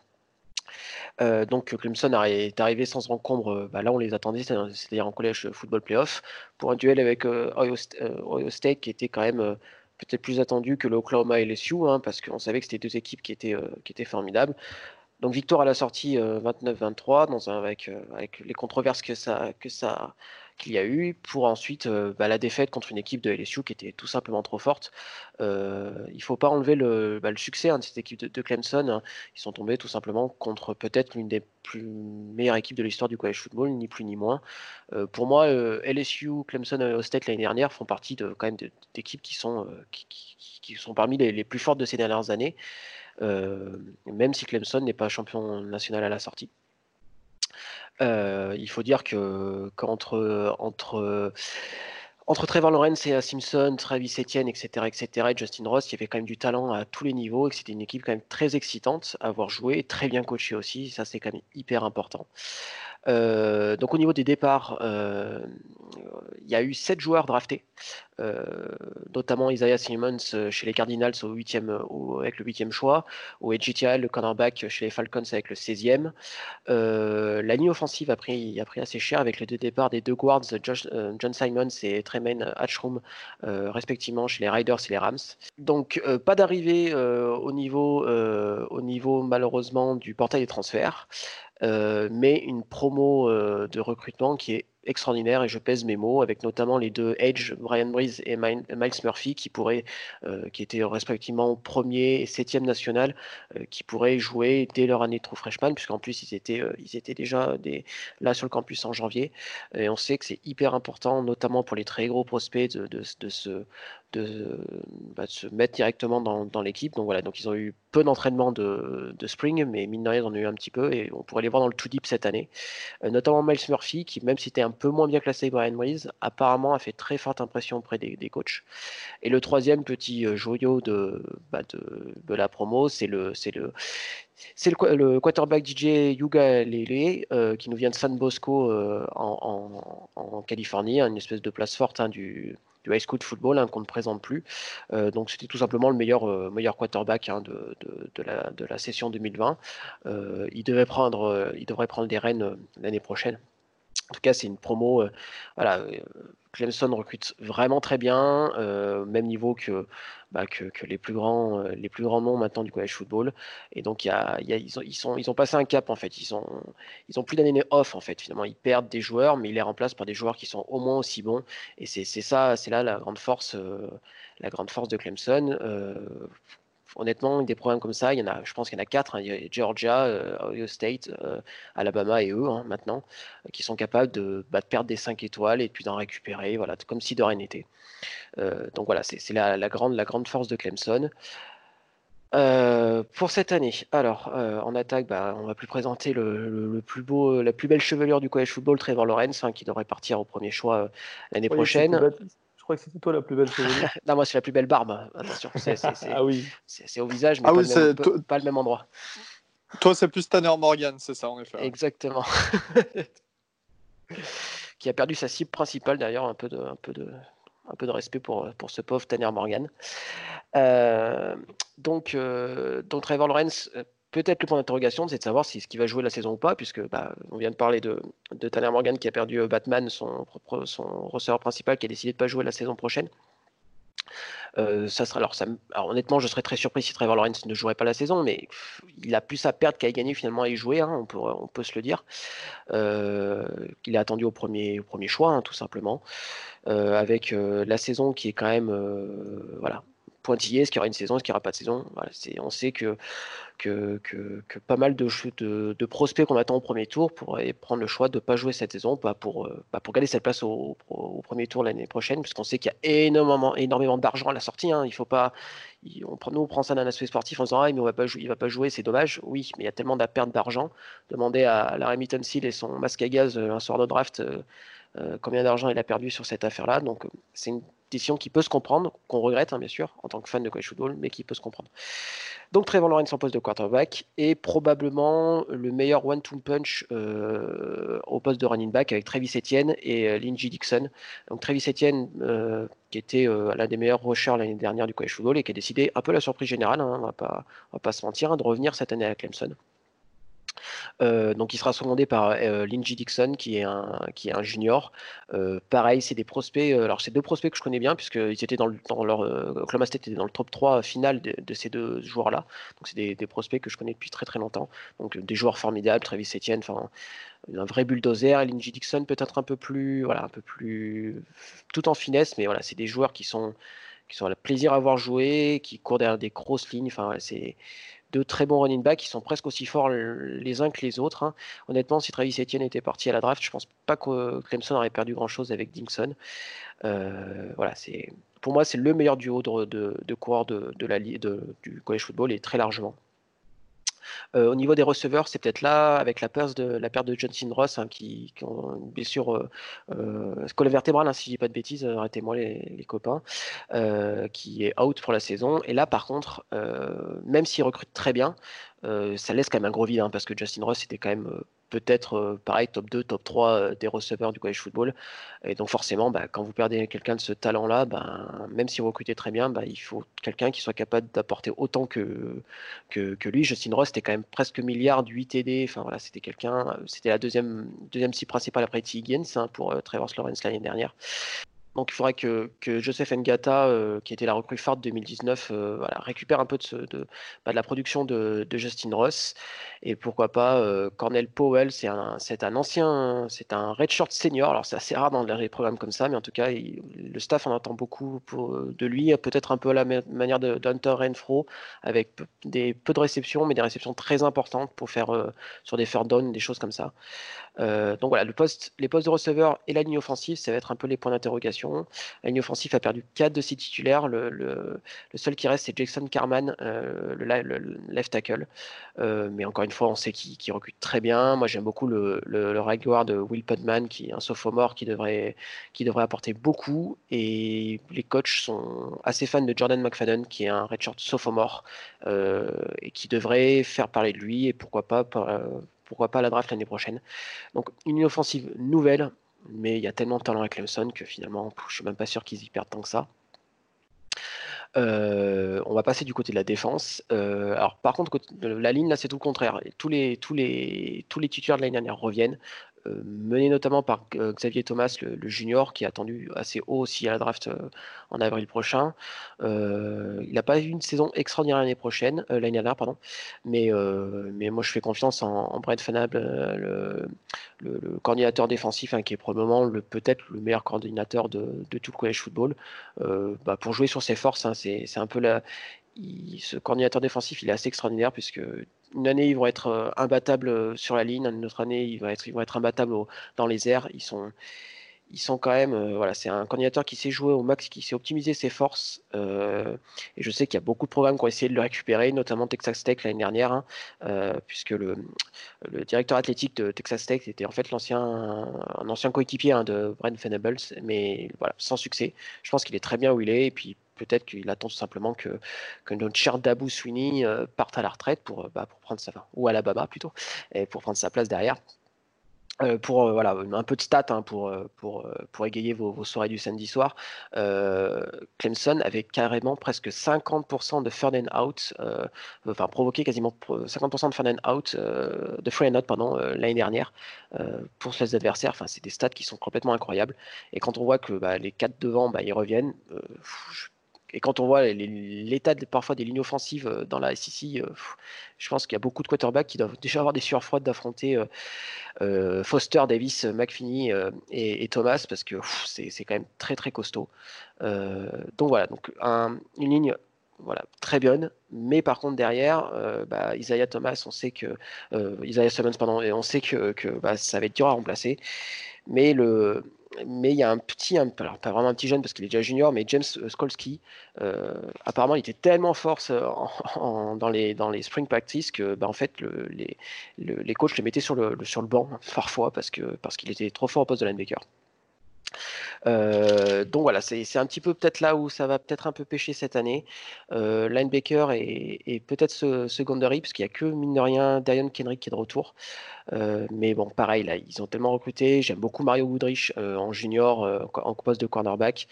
Euh, donc Clemson est arrivé sans encombre, euh, bah, là on les attendait, c'est-à-dire en collège football playoff, pour un duel avec euh, Ohio, State qui était quand même peut-être plus attendu que l'Oklahoma et LSU, hein, parce qu'on savait que c'était deux équipes qui étaient, qui étaient formidables. Donc victoire à la sortie 29-23, avec, avec les controverses que ça, que ça, qu'il y a eu pour ensuite bah, la défaite contre une équipe de LSU qui était tout simplement trop forte. Il ne faut pas enlever le, bah, succès hein, de cette équipe de, Clemson. Hein. Ils sont tombés tout simplement contre peut-être l'une des plus meilleures équipes de l'histoire du college football, ni plus ni moins. Pour moi, LSU, Clemson et State l'année dernière font partie de, quand même d'équipes qui sont, parmi les, plus fortes de ces dernières années, même si Clemson n'est pas champion national à la sortie. Euh, il faut dire que qu'entre entre, entre Trevor Lawrence et Simpson, Travis Etienne, etc., etc., et Justin Ross, il y avait quand même du talent à tous les niveaux et que c'était une équipe quand même très excitante à avoir joué, très bien coachée aussi. Ça, c'est quand même hyper important. Euh, donc au niveau des départs, euh, il y a eu sept joueurs draftés, euh, notamment Isaiah Simmons chez les Cardinals au 8e, avec le huitième choix, au EGTL, le cornerback chez les Falcons avec le 16e. la ligne offensive a pris, a pris assez cher avec les deux départs des deux guards, John Simons et Tremaine Hatchroom, respectivement chez les Riders et les Rams. Donc pas d'arrivée au, niveau, au niveau malheureusement du portail des transferts. Euh, mais une promo euh, de recrutement qui est extraordinaire et je pèse mes mots avec notamment les deux Edge, Brian Breeze et Miles Murphy qui pourraient, euh, qui étaient respectivement premier et septième national, qui pourraient jouer dès leur année de true freshman puisqu'en plus ils étaient, ils étaient déjà des, là sur le campus en janvier. Et on sait que c'est hyper important notamment pour les très gros prospects de, de, ce, bah, de, se mettre directement dans, l'équipe. Donc voilà, donc ils ont eu peu d'entraînement de, spring, mais mine de rien, ils en ont eu un petit peu et on pourrait les voir dans le too deep cette année. Euh, notamment Miles Murphy, qui même si c'était un peu moins bien classé que Brian Weiss, apparemment a fait très forte impression auprès des, coachs. Et le troisième petit euh, joyau de, bah, de, la promo, c'est le, c'est le, c'est le, quarterback DJ Yuga Lele, euh, qui nous vient de San Bosco en, Californie, une espèce de place forte hein, du, du high school football hein, qu'on ne présente plus. Euh, donc c'était tout simplement le meilleur, euh, meilleur quarterback hein, de, de, la, de, la, session 2020. Euh, il, prendre, il devrait prendre des rênes l'année prochaine. En tout cas, c'est une promo. voilà, Clemson recrute vraiment très bien, euh, même niveau que, bah, les, plus grands, euh, les plus grands noms maintenant du college football. Et donc, ils, ont, passé un cap en fait. Ils ont, ils ont plus d'années off en fait. Finalement, ils perdent des joueurs, mais ils les remplacent par des joueurs qui sont au moins aussi bons. Et c'est ça, c'est là la grande force, euh, la grande force de Clemson honnêtement, des programmes comme ça, il y en a, je pense qu'il y en a quatre. Hein. Il y a Georgia, euh, Ohio State, euh, Alabama et eux hein, maintenant, euh, qui sont capables de, bah, de, perdre des 5 étoiles et puis d'en récupérer, voilà, comme si de rien n'était. donc voilà, c'est la, la, grande, la grande force de Clemson. pour cette année, alors en attaque, bah, on va plus présenter le, plus beau, la plus belle chevelure du college football, Trevor Lawrence, hein, qui devrait partir au premier choix l'année prochaine crois que c'était toi la plus belle chevelure. non, moi, c'est la plus belle barbe. Attention, c'est, ah oui. c'est, au visage, mais ah pas, le même, pas, le même endroit. Toi, c'est plus Tanner Morgan, c'est ça, en effet. Exactement. qui a perdu sa cible principale, d'ailleurs, un peu de, un peu de, un peu de respect pour, pour ce pauvre Tanner Morgan. Euh, donc, euh, donc, Trevor Lawrence euh, peut-être le point d'interrogation, c'est de savoir si ce qu'il va jouer la saison ou pas, puisque bah, on vient de parler de, de, Tanner Morgan qui a perdu euh, Batman, son, receveur principal, qui a décidé de ne pas jouer la saison prochaine. Euh, ça sera alors, honnêtement, je serais très surpris si Trevor Lawrence ne jouerait pas la saison, mais il a plus à perdre qu'à gagner finalement à y jouer, hein, on, peut, se le dire. Euh, il est attendu au premier, au premier choix, hein, tout simplement, avec la saison qui est quand même, voilà, pointillé, est-ce qu'il y aura une saison, est-ce qu'il n'y aura pas de saison? On sait que, que, que, pas mal de, de, prospects qu'on attend au premier tour pourraient prendre le choix de ne pas jouer cette saison, pas pour, pas pour garder cette place au, premier tour l'année prochaine, puisqu'on sait qu'il y a énormément, énormément d'argent à la sortie. Hein. Il faut pas, on prend, nous, on prend ça d'un aspect sportif en disant ah, mais on va pas il va pas jouer, c'est dommage. Oui, mais il y a tellement de perte d'argent. Demandez à Larry Seal et son masque à gaz euh, un soir de draft. Euh, combien d'argent il a perdu sur cette affaire-là. Donc, c'est une qui peut se comprendre, qu'on regrette, hein, bien sûr, en tant que fan de college football, mais qui peut se comprendre. Donc Trevor Lawrence en poste de quarterback est probablement le meilleur one-two punch euh, au poste de running back avec Travis Etienne et euh, Dixon. Donc Travis Etienne, euh, qui était euh, l'un des meilleurs rushers l'année dernière du college football et qui a décidé, un peu la surprise générale, hein, on va pas, va pas se mentir, hein, de revenir cette année à Clemson. Donc il sera secondé par euh, Dixon qui est un, qui est un junior. Pareil, c'est des prospects. Alors c'est deux prospects que je connais bien puisqu'ils étaient dans, le, dans leur Oklahoma State était dans le top 3 final de, ces deux joueurs-là. Donc c'est des, des, prospects que je connais depuis très très longtemps. Donc des joueurs formidables, Travis Etienne, enfin un vrai bulldozer. Lindsey Dixon peut-être un peu plus, voilà, un peu plus tout en finesse, mais voilà, c'est des joueurs qui sont qui sont plaisir à voir jouer, qui courent derrière des grosses lignes. Enfin, c'est de très bons running backs qui sont presque aussi forts les uns que les autres. Hein. Honnêtement, si Travis Etienne était parti à la draft, je pense pas que Clemson aurait perdu grand chose avec Dixon. Euh, voilà, pour moi c'est le meilleur duo de, de, coureurs de, du college football et très largement. Au niveau des receveurs, c'est peut-être là, avec la perte de, la Johnson Ross, hein, qui, ont une blessure euh, euh vertébrale, hein, si je dis pas de bêtises, arrêtez-moi les, les, copains, qui est out pour la saison. Et là, par contre, même s'il recrute très bien, ça laisse quand même un gros vide, hein, parce que Justin Ross était quand même peut-être euh, pareil top 2, top 3 euh, des receveurs du college football. Et donc forcément, bah, quand vous perdez quelqu'un de ce talent-là, bah, même si vous recrutez très bien, bah, il faut quelqu'un qui soit capable d'apporter autant que, que, lui. Justin Ross était quand même presque milliard, 8 TD. Enfin voilà, c'était quelqu'un, c'était la deuxième, deuxième cible principale après T. Higgins hein, pour euh, Trevor Lawrence l'année dernière. Donc il faudrait que, que Joseph Ngata, euh, qui était la recrue phare de 2019, euh, voilà, récupère un peu de, bah, de la production de, Justin Ross. Et pourquoi pas euh, Cornell Powell, c'est un, un ancien, c'est un redshirt senior. Alors c'est assez rare dans les programmes comme ça, mais en tout cas, le staff en attend beaucoup pour, de lui, peut-être un peu à la manière de, Hunter Renfro, avec des, peu de réceptions, mais des réceptions très importantes pour faire sur des third down, des choses comme ça. Donc voilà, le poste, les postes de receveur et la ligne offensive, ça va être un peu les points d'interrogation. La ligne offensive a perdu 4 de ses titulaires. Le, seul qui reste, c'est Jackson Carman, euh, le, left tackle. Euh, mais encore une fois, on sait qu'il recrute très bien. Moi, j'aime beaucoup le, le, de Will Putman, qui est un sophomore qui devrait, qui devrait apporter beaucoup. Et les coachs sont assez fans de Jordan McFadden, qui est un redshirt sophomore, euh, et qui devrait faire parler de lui. Et pourquoi pas, pourquoi pas la draft l'année prochaine. Donc, une offensive nouvelle mais il y a tellement de talent à Clemson que finalement, je suis même pas sûr qu'ils y perdent tant que ça. Euh, on va passer du côté de la défense. Euh, alors, par contre, la ligne, là, c'est tout le contraire. Tous les, tous de l'année dernière reviennent. Euh, mené notamment par euh, Xavier Thomas, le, junior, qui est attendu assez haut aussi à la draft euh, en avril prochain. il n'a pas eu une saison extraordinaire l'année prochaine, l'année dernière, pardon, mais, mais moi je fais confiance en, Brett Fanable, le, coordinateur défensif, hein, qui est probablement le peut-être le meilleur coordinateur de, tout le college football, bah, pour jouer sur ses forces. Hein, c'est un peu la, ce coordinateur défensif, il est assez extraordinaire puisque une année ils vont être imbattables sur la ligne, une autre année ils vont être, imbattables dans les airs. Ils sont, ils sont quand même, voilà, c'est un coordinateur qui sait jouer au max, qui sait optimiser ses forces. et je sais qu'il y a beaucoup de programmes qui ont essayé de le récupérer, notamment Texas Tech l'année dernière, hein, puisque le, le, directeur athlétique de Texas Tech était en fait l'ancien, un ancien coéquipier hein, de Brent Venables, mais voilà, sans succès. Je pense qu'il est très bien où il est, et puis peut-être qu'il attend tout simplement que, que notre cher Dabou Sweeney euh, parte à la retraite pour, euh, bah, pour prendre sa, ou à Alabama plutôt, et pour prendre sa place derrière. Euh, pour voilà un peu de stats hein, pour, pour, pour égayer vos, soirées du samedi soir, Clemson avait carrément presque 50% de third and out, enfin provoqué quasiment 50% de third and out, de free and out pardon l'année dernière pour les adversaires. Enfin c'est des stats qui sont complètement incroyables. Et quand on voit que bah, les quatre devant bah, ils reviennent, et quand on voit l'état parfois des lignes offensives euh, dans la SEC, euh, je pense qu'il y a beaucoup de quarterbacks qui doivent déjà avoir des sueurs froides d'affronter euh, Foster, Davis, McPhinney et, Thomas parce que c'est quand même très très costaud. donc voilà, donc une ligne voilà, très bonne, mais par contre derrière, bah, Isaiah Thomas, on sait que Isaiah Simmons, pardon, et on sait que, que bah, ça va être dur à remplacer. Mais le, mais il y a un petit, alors pas vraiment un petit jeune parce qu'il est déjà junior, mais James euh, Skolski, euh, apparemment il était tellement fort euh, dans, les, dans les spring practice que bah, en fait le, les, les coachs le mettaient sur le, sur le banc parfois parce parce qu'il était trop fort au poste de linebacker. Donc voilà, c'est un petit peu peut-être là où ça va peut-être un peu pêcher cette année. Euh, linebacker et, peut-être ce, secondary, parce qu'il n'y a que, mine de rien, Darion Kendrick qui est de retour. Mais bon, pareil, là, ils ont tellement recruté. J'aime beaucoup Mario Woodrich en junior, en poste de cornerback.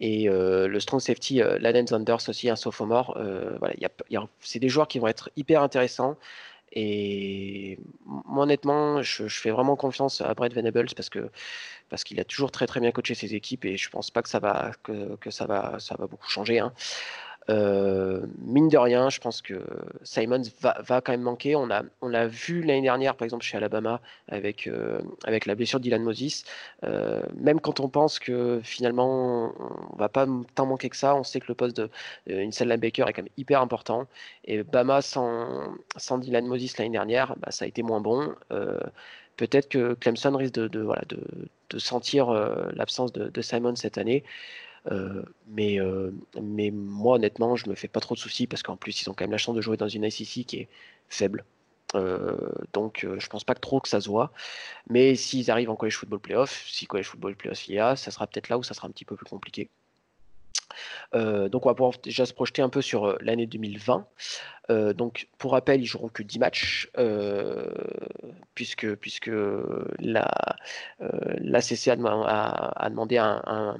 Et le strong safety, Laden Zanders aussi, un sophomore. voilà, c'est des joueurs qui vont être hyper intéressants. Et moi, honnêtement, je, fais vraiment confiance à Brett Venables parce que parce qu'il a toujours très très bien coaché ses équipes et je pense pas que ça va que, que ça va ça va beaucoup changer. Hein. Euh, mine de rien, je pense que Simons va, quand même manquer. On on l'a vu l'année dernière, par exemple, chez Alabama, avec, euh, avec la blessure de Dylan Moses. Euh, même quand on pense que finalement, on va pas tant manquer que ça, on sait que le poste de Baker est quand même hyper important. Et Bama sans, sans Dylan Moses l'année dernière, bah, ça a été moins bon. Peut-être que Clemson risque de, de de, sentir l'absence de Simon cette année. Euh, mais, euh, mais moi, honnêtement, je me fais pas trop de soucis parce qu'en plus, ils ont quand même la chance de jouer dans une ICC qui est faible. Euh, donc, je pense pas trop que ça se voit. Mais s'ils arrivent en college football playoff, si college football playoff il y a, ça sera peut-être là où ça sera un petit peu plus compliqué. Euh, donc on va pouvoir déjà se projeter un peu sur euh, l'année 2020. Euh, donc pour rappel, ils joueront que 10 matchs puisque, puisque la, a, demandé un,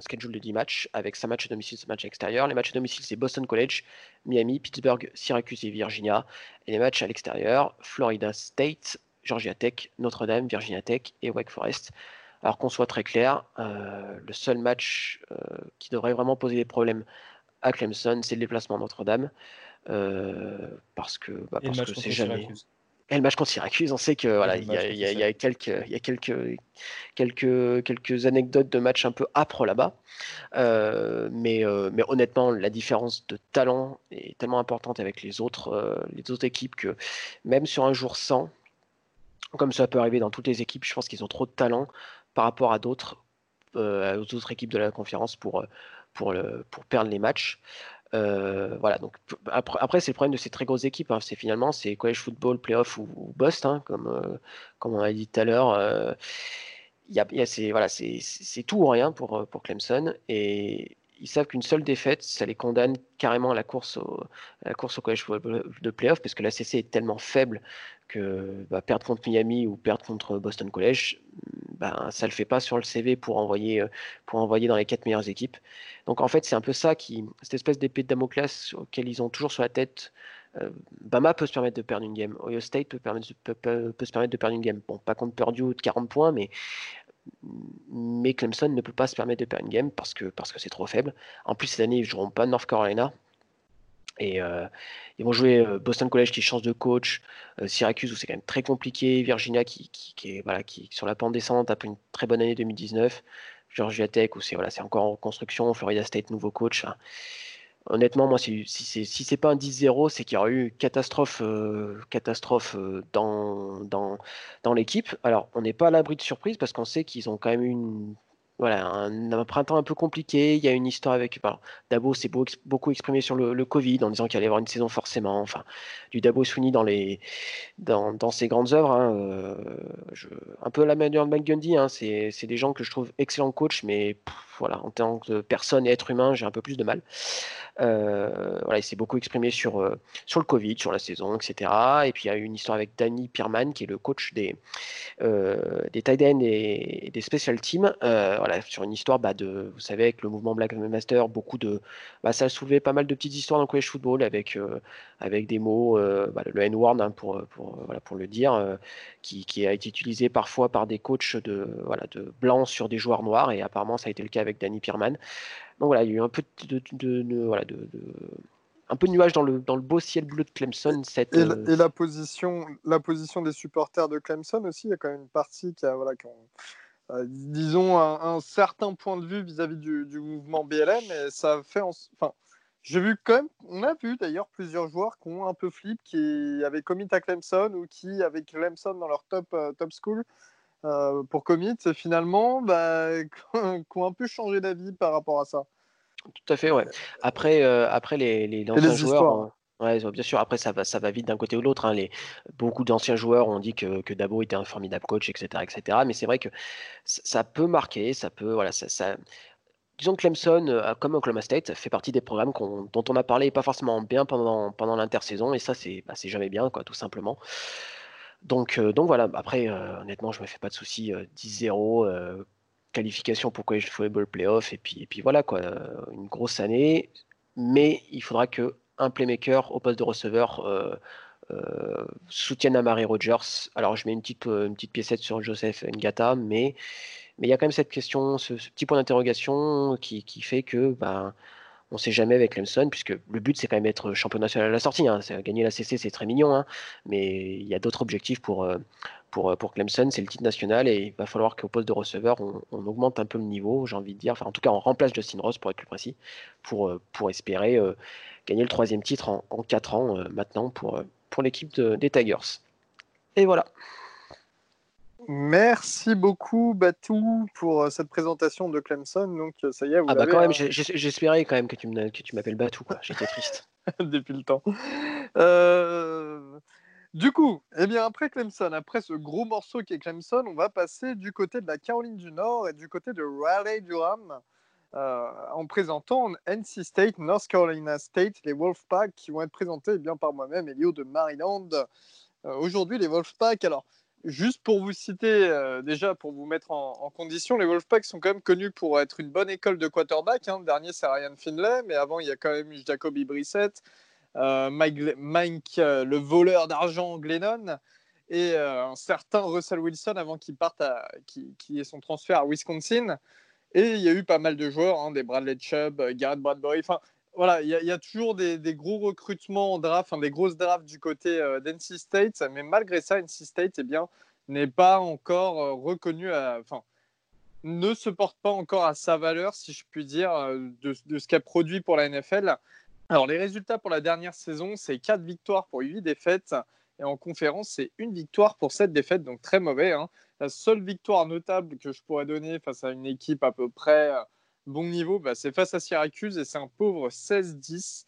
schedule de 10 matchs avec 5 matchs à domicile, 5 matchs à l'extérieur. Les matchs à domicile, c'est Boston College, Miami, Pittsburgh, Syracuse et Virginia. Et les matchs à l'extérieur, Florida State, Georgia Tech, Notre-Dame, Virginia Tech et Wake Forest. Alors qu'on soit très clair, euh, le seul match euh, qui devrait vraiment poser des problèmes à Clemson, c'est le déplacement Notre-Dame. Euh, parce que bah, c'est jamais. Et le match contre Syracuse, on sait que voilà, il y, a quelques, il y a quelques, quelques, quelques anecdotes de matchs un peu âpres là-bas. mais, mais honnêtement, la différence de talent est tellement importante avec les autres, les autres équipes que même sur un jour sans, comme ça peut arriver dans toutes les équipes, je pense qu'ils ont trop de talent par rapport à d'autres aux autres équipes de la conférence pour, pour, le, pour perdre les matchs. voilà, donc après, c'est le problème de ces très grosses équipes. Hein. c'est finalement c'est college football, playoff ou, bust, hein, comme, comme on a dit tout à l'heure. Y a, c'est tout ou rien pour, pour Clemson et ils savent qu'une seule défaite, ça les condamne carrément à la course au, course au college de playoff parce que la CC est tellement faible que bah, perdre contre Miami ou perdre contre Boston College, bah, ça le fait pas sur le CV pour envoyer, pour envoyer dans les quatre meilleures équipes. Donc en fait, c'est un peu ça qui, cette espèce d'épée de Damoclès auquel ils ont toujours sur la tête. Euh, Bama peut se permettre de perdre une game. Ohio State peut, permettre, se permettre de perdre une game. Bon, pas contre Purdue de 40 points, mais mais Clemson ne peut pas se permettre de perdre une game parce que c'est trop faible. En plus cette année ils joueront pas North Carolina et euh, ils vont jouer euh, Boston College qui change de coach, euh, Syracuse où c'est quand même très compliqué, Virginia qui, est voilà sur la pente descente après une très bonne année 2019, Georgia Tech où c'est voilà encore en construction, Florida State nouveau coach. Hein. Honnêtement, moi, si, c'est pas un 10-0, c'est qu'il y aura eu catastrophe, euh, catastrophe euh, dans, l'équipe. Alors, on n'est pas à l'abri de surprise parce qu'on sait qu'ils ont quand même eu une voilà, un, printemps un peu compliqué. Il y a une histoire avec. Dabo s'est beaucoup exprimé sur le, Covid en disant qu'il allait y avoir une saison forcément. Enfin, du Dabo Sweeney dans ses grandes œuvres. Hein, euh, un peu la manière de McGundy. Hein, c'est des gens que je trouve excellents coachs, mais voilà, en tant que personne et être humain, j'ai un peu plus de mal. Euh, voilà, il s'est beaucoup exprimé sur, euh, sur le Covid, sur la saison, etc. Et puis il y a eu une histoire avec Danny Pierman, qui est le coach des, des tight et, des special teams. voilà, sur une histoire bah, de, vous savez, avec le mouvement Black Master, beaucoup de, bah, ça a soulevé pas mal de petites histoires dans le college football avec, euh, avec des mots, euh, bah, le N-word hein, pour, pour, voilà, pour le dire, euh, qui, qui, a été utilisé parfois par des coachs de, voilà, de blancs sur des joueurs noirs, et apparemment ça a été le cas avec Danny Pierman. Donc voilà, il y a eu un peu de, de, voilà, de, un peu de nuage dans le, dans le beau ciel bleu de Clemson. Cette, et, la, et, la, position, la position des supporters de Clemson aussi, il y a quand même une partie qui a, voilà, qui ont, euh, disons, un, certain point de vue vis-à-vis du, mouvement BLM. Et ça fait. Enfin, j'ai vu quand même. On a vu d'ailleurs plusieurs joueurs qui ont un peu flip, qui avaient commit à Clemson ou qui avaient Clemson dans leur top, euh, top school. Euh, pour commit, finalement, bah, qui ont un peu changé d'avis par rapport à ça. Tout à fait, ouais. Après, après les, les anciens joueurs, Ouais, bien sûr. Après, ça va, ça va vite d'un côté ou de l'autre. Hein. Les, beaucoup d'anciens joueurs ont dit que, que, Dabo était un formidable coach, etc., etc. Mais c'est vrai que ça peut marquer, ça peut, voilà, ça, ça... disons que Clemson, euh, comme Oklahoma State, fait partie des programmes dont on a parlé pas forcément bien pendant, pendant l'intersaison, et ça, c'est bah, jamais bien, quoi, tout simplement. Donc, euh, donc voilà. Après, euh, honnêtement, je me fais pas de soucis. 10-0, qualification pour College Football Playoff, et puis, et puis voilà, quoi, une grosse année. Mais il faudra que un playmaker au poste de receveur soutienne à Mary Rogers. Alors je mets une petite, une petite piécette sur Joseph Ngata, mais mais il y a quand même cette question, ce, petit point d'interrogation qui, fait que ben, on ne sait jamais avec Clemson, puisque le but c'est quand même être champion national à la sortie. Hein. Gagner la CC c'est très mignon, hein. mais il y a d'autres objectifs pour, pour, pour Clemson, c'est le titre national et il va falloir qu'au poste de receveur on, augmente un peu le niveau, j'ai envie de dire. Enfin, en tout cas, on remplace Justin Ross pour être plus précis, pour, pour espérer gagner le troisième titre en, en 4 ans euh, maintenant pour, euh, pour l'équipe des Tigers. Et voilà. Merci beaucoup Batou pour euh, cette présentation de Clemson. Donc ça y est, vous ah bah quand même, j'espérais quand même que tu m'appelles Batou. J'étais triste depuis le temps. Du coup, eh bien après Clemson, après ce gros morceau qui est Clemson, on va passer du côté de la Caroline du Nord et du côté de Raleigh-Durham. Euh, en présentant NC State, North Carolina State, les Wolfpack qui vont être présentés eh bien, par moi-même, Elio de Maryland. Euh, aujourd'hui, les Wolfpack, alors juste pour vous citer, euh, déjà pour vous mettre en, condition, les Wolfpack sont quand même connus pour être une bonne école de quarterback. Hein. Le dernier, c'est Ryan Finlay, mais avant, il y a quand même Jacoby Brissett, Mike, le voleur d'argent Glennon, et un certain Russell Wilson avant qu'il parte, à, qui, son transfert à Wisconsin. Et il y a eu pas mal de joueurs, hein, des Bradley Chubb, euh, Garrett Bradbury. Enfin, voilà, il y, a toujours des, gros recrutements en draft, des grosses drafts du côté euh, d'NC State. Mais malgré ça, NC State eh bien, n'est pas encore euh, reconnu, enfin, ne se porte pas encore à sa valeur, si je puis dire, de, de ce qu'a produit pour la NFL. Alors, les résultats pour la dernière saison, c'est 4 victoires pour 8 défaites. Et en conférence, c'est une victoire pour cette défaite, donc très mauvais. Hein. La seule victoire notable que je pourrais donner face à une équipe à peu près euh, bon niveau, bah, c'est face à Syracuse et c'est un pauvre 16-10.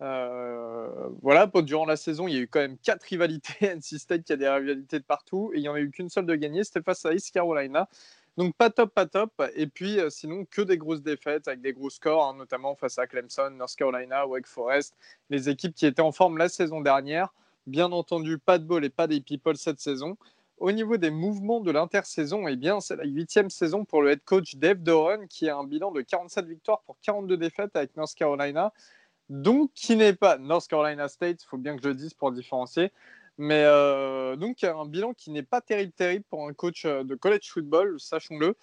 Euh, voilà, durant la saison, il y a eu quand même quatre rivalités. NC State qui a des rivalités de partout et il n'y en a eu qu'une seule de gagnée, c'était face à East Carolina. Donc pas top, pas top. Et puis euh, sinon que des grosses défaites avec des gros scores, hein, notamment face à Clemson, North Carolina, Wake Forest, les équipes qui étaient en forme la saison dernière. Bien entendu, pas de ball et pas des people cette saison. Au niveau des mouvements de l'intersaison, eh bien, c'est la huitième saison pour le head coach Dave Doran qui a un bilan de 47 victoires pour 42 défaites avec North Carolina. Donc, qui n'est pas North Carolina State, il faut bien que je le dise pour différencier. Mais euh, donc, un bilan qui n'est pas terrible, terrible pour un coach euh, de college football, sachons-le.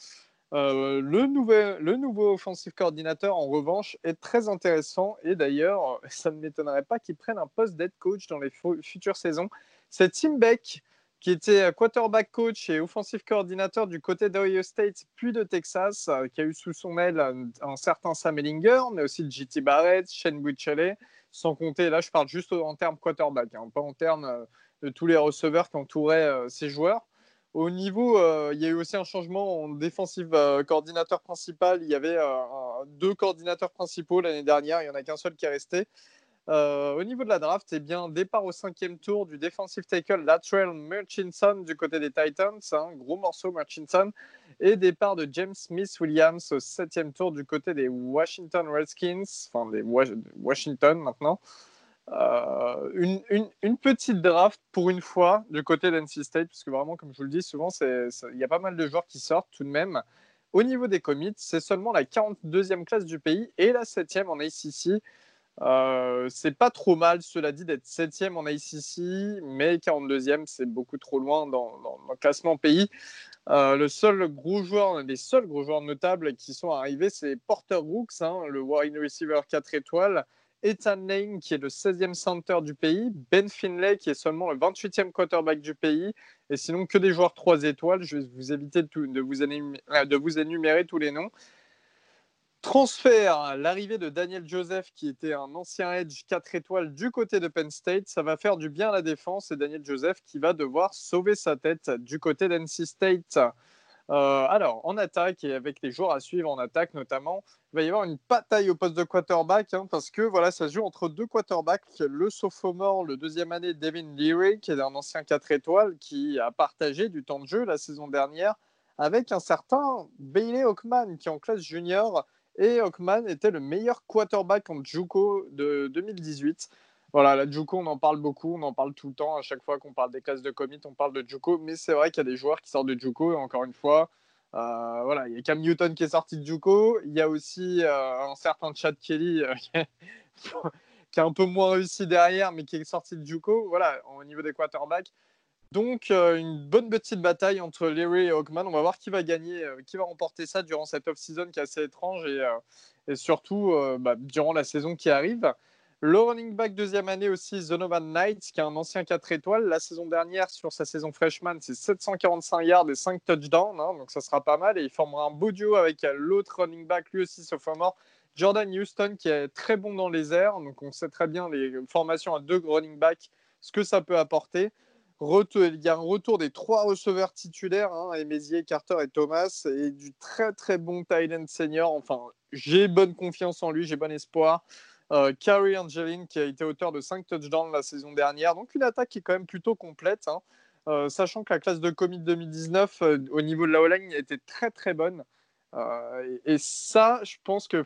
Euh, le, nouvel, le nouveau offensive coordinateur, en revanche, est très intéressant. Et d'ailleurs, ça ne m'étonnerait pas qu'il prenne un poste d'head coach dans les futures saisons. C'est Tim Beck, qui était quarterback coach et offensive coordinateur du côté d'Ohio State, puis de Texas, qui a eu sous son aile un, certain Sam Ellinger, mais aussi JT Barrett, Shane Buchele, sans compter, là je parle juste en termes quarterback, hein, pas en termes de tous les receveurs qui entouraient euh, ces joueurs. Au niveau, euh, il y a eu aussi un changement en défensive euh, coordinateur principal. Il y avait deux coordinateurs principaux l'année dernière. Il n'y en a qu'un seul qui est resté. Au niveau de la draft, eh bien, départ au cinquième tour du defensive tackle Latrell Murchison du côté des Titans, hein, gros morceau Murchison, et départ de James Smith Williams au septième tour du côté des Washington Redskins, enfin des Washington maintenant. Euh, une, une, petite draft pour une fois du côté d'NC State, parce que vraiment, comme je vous le dis, souvent, il y a pas mal de joueurs qui sortent tout de même. Au niveau des commits, c'est seulement la 42e classe du pays et la 7e en ACC. Euh, c'est pas trop mal, cela dit, d'être 7e en ACC, mais 42e, c'est beaucoup trop loin dans, le classement pays. Euh, le seul gros joueur, les seuls gros joueurs notables qui sont arrivés, c'est Porter Rooks, hein, le wide receiver 4 étoiles, Ethan Lane, qui est le 16e center du pays, Ben Finlay, qui est seulement le 28e quarterback du pays, et sinon que des joueurs 3 étoiles. Je vais vous éviter de, vous, de vous énumérer tous les noms. Transfert, l'arrivée de Daniel Joseph, qui était un ancien edge 4 étoiles du côté de Penn State, ça va faire du bien à la défense, et Daniel Joseph qui va devoir sauver sa tête du côté d'NC State. Euh, alors, en attaque et avec les joueurs à suivre en attaque notamment, il va y avoir une bataille au poste de quarterback hein, parce que voilà, ça se joue entre deux quarterbacks. Le sophomore, le deuxième année, Devin Leary, qui est un ancien 4 étoiles, qui a partagé du temps de jeu la saison dernière avec un certain Bailey Hawkman qui est en classe junior. Et Hawkman était le meilleur quarterback en JUCO de 2018. Voilà, la Juco, on en parle beaucoup, on en parle tout le temps. À chaque fois qu'on parle des classes de commit, on parle de Juco. Mais c'est vrai qu'il y a des joueurs qui sortent de Juco. Et encore une fois, euh, voilà, il y a Cam Newton qui est sorti de Juco. Il y a aussi euh, un certain Chad Kelly euh, qui, a un peu moins réussi derrière, mais qui est sorti de Juco. Voilà, au niveau des quarterbacks. Donc, une bonne petite bataille entre Larry et Hawkman. On va voir qui va gagner, qui va remporter ça durant cette off-season qui est assez étrange et, et surtout bah, durant la saison qui arrive. Le running back deuxième année aussi, Zonovan Knight, qui est un ancien 4 étoiles. La saison dernière, sur sa saison freshman, c'est 745 yards et 5 touchdowns. Hein, donc ça sera pas mal. Et il formera un beau duo avec l'autre running back, lui aussi sophomore, Jordan Houston, qui est très bon dans les airs. Donc on sait très bien les formations à deux running backs, ce que ça peut apporter. Il y a un retour des trois receveurs titulaires, hein, Carter et Thomas, et du très très bon Thailand senior. Enfin, j'ai bonne confiance en lui, j'ai bon espoir. Euh, Carrie Angeline qui a été auteur de 5 touchdowns la saison dernière. Donc une attaque qui est quand même plutôt complète. Hein. Euh, sachant que la classe de commit 2019 euh, au niveau de la O-line était très très bonne. Et, ça, je pense que.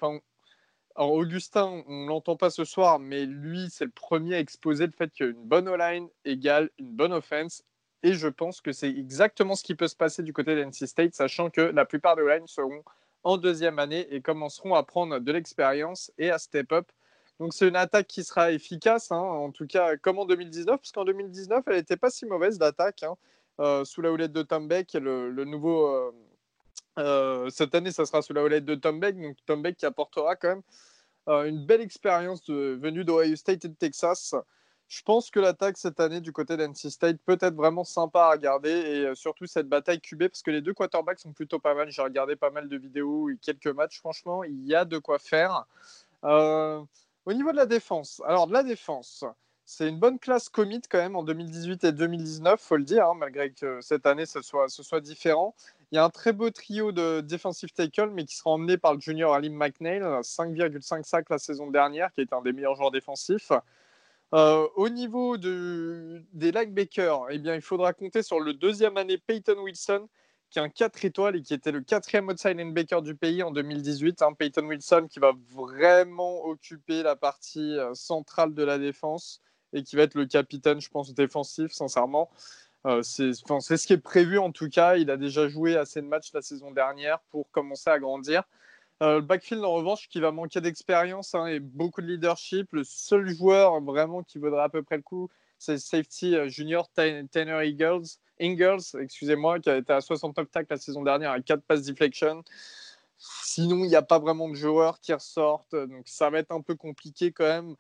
Augustin, on ne l'entend pas ce soir, mais lui, c'est le premier à exposer le fait qu'une bonne O-line égale une bonne offense. Et je pense que c'est exactement ce qui peut se passer du côté d'NC State, sachant que la plupart des O-line seront en deuxième année et commenceront à prendre de l'expérience et à step up donc c'est une attaque qui sera efficace, hein, en tout cas comme en 2019, parce qu'en 2019, elle n'était pas si mauvaise d'attaque, hein, euh, sous la houlette de Tom Beck, le, le nouveau... Euh, euh, cette année, ça sera sous la houlette de Tom Beck, donc Tom Beck qui apportera quand même une belle expérience venue d'Ohio State et de Texas. Je pense que l'attaque cette année du côté d'NC State peut être vraiment sympa à regarder et surtout cette bataille QB parce que les deux quarterbacks sont plutôt pas mal. J'ai regardé pas mal de vidéos et quelques matchs. Franchement, il y a de quoi faire. Au niveau de la défense, alors de la défense, c'est une bonne classe commit quand même en 2018 et 2019, faut le dire, hein, malgré que cette année ce soit, ce soit différent. Il y a un très beau trio de defensive tackle, mais qui sera emmené par le junior Alim McNeil, 5,5 sacs la saison dernière, qui est un des meilleurs joueurs défensifs. Euh, au niveau de, des linebackers, eh bien, il faudra compter sur le deuxième année Peyton Wilson, qui est un 4 étoiles et qui était le quatrième outside linebacker du pays en 2018. Hein. Peyton Wilson qui va vraiment occuper la partie euh, centrale de la défense et qui va être le capitaine, je pense, défensif, sincèrement. Euh, c'est ce qui est prévu en tout cas. Il a déjà joué assez de matchs la saison dernière pour commencer à grandir. Euh, le backfield, en revanche, qui va manquer d'expérience hein, et beaucoup de leadership. Le seul joueur vraiment qui vaudra à peu près le coup, c'est safety euh, junior Tanner Eagles, Ingalls, excusez-moi, qui a été à 69 tacles la saison dernière à 4 passes deflection. Sinon, il n'y a pas vraiment de joueurs qui ressortent, donc ça va être un peu compliqué quand même.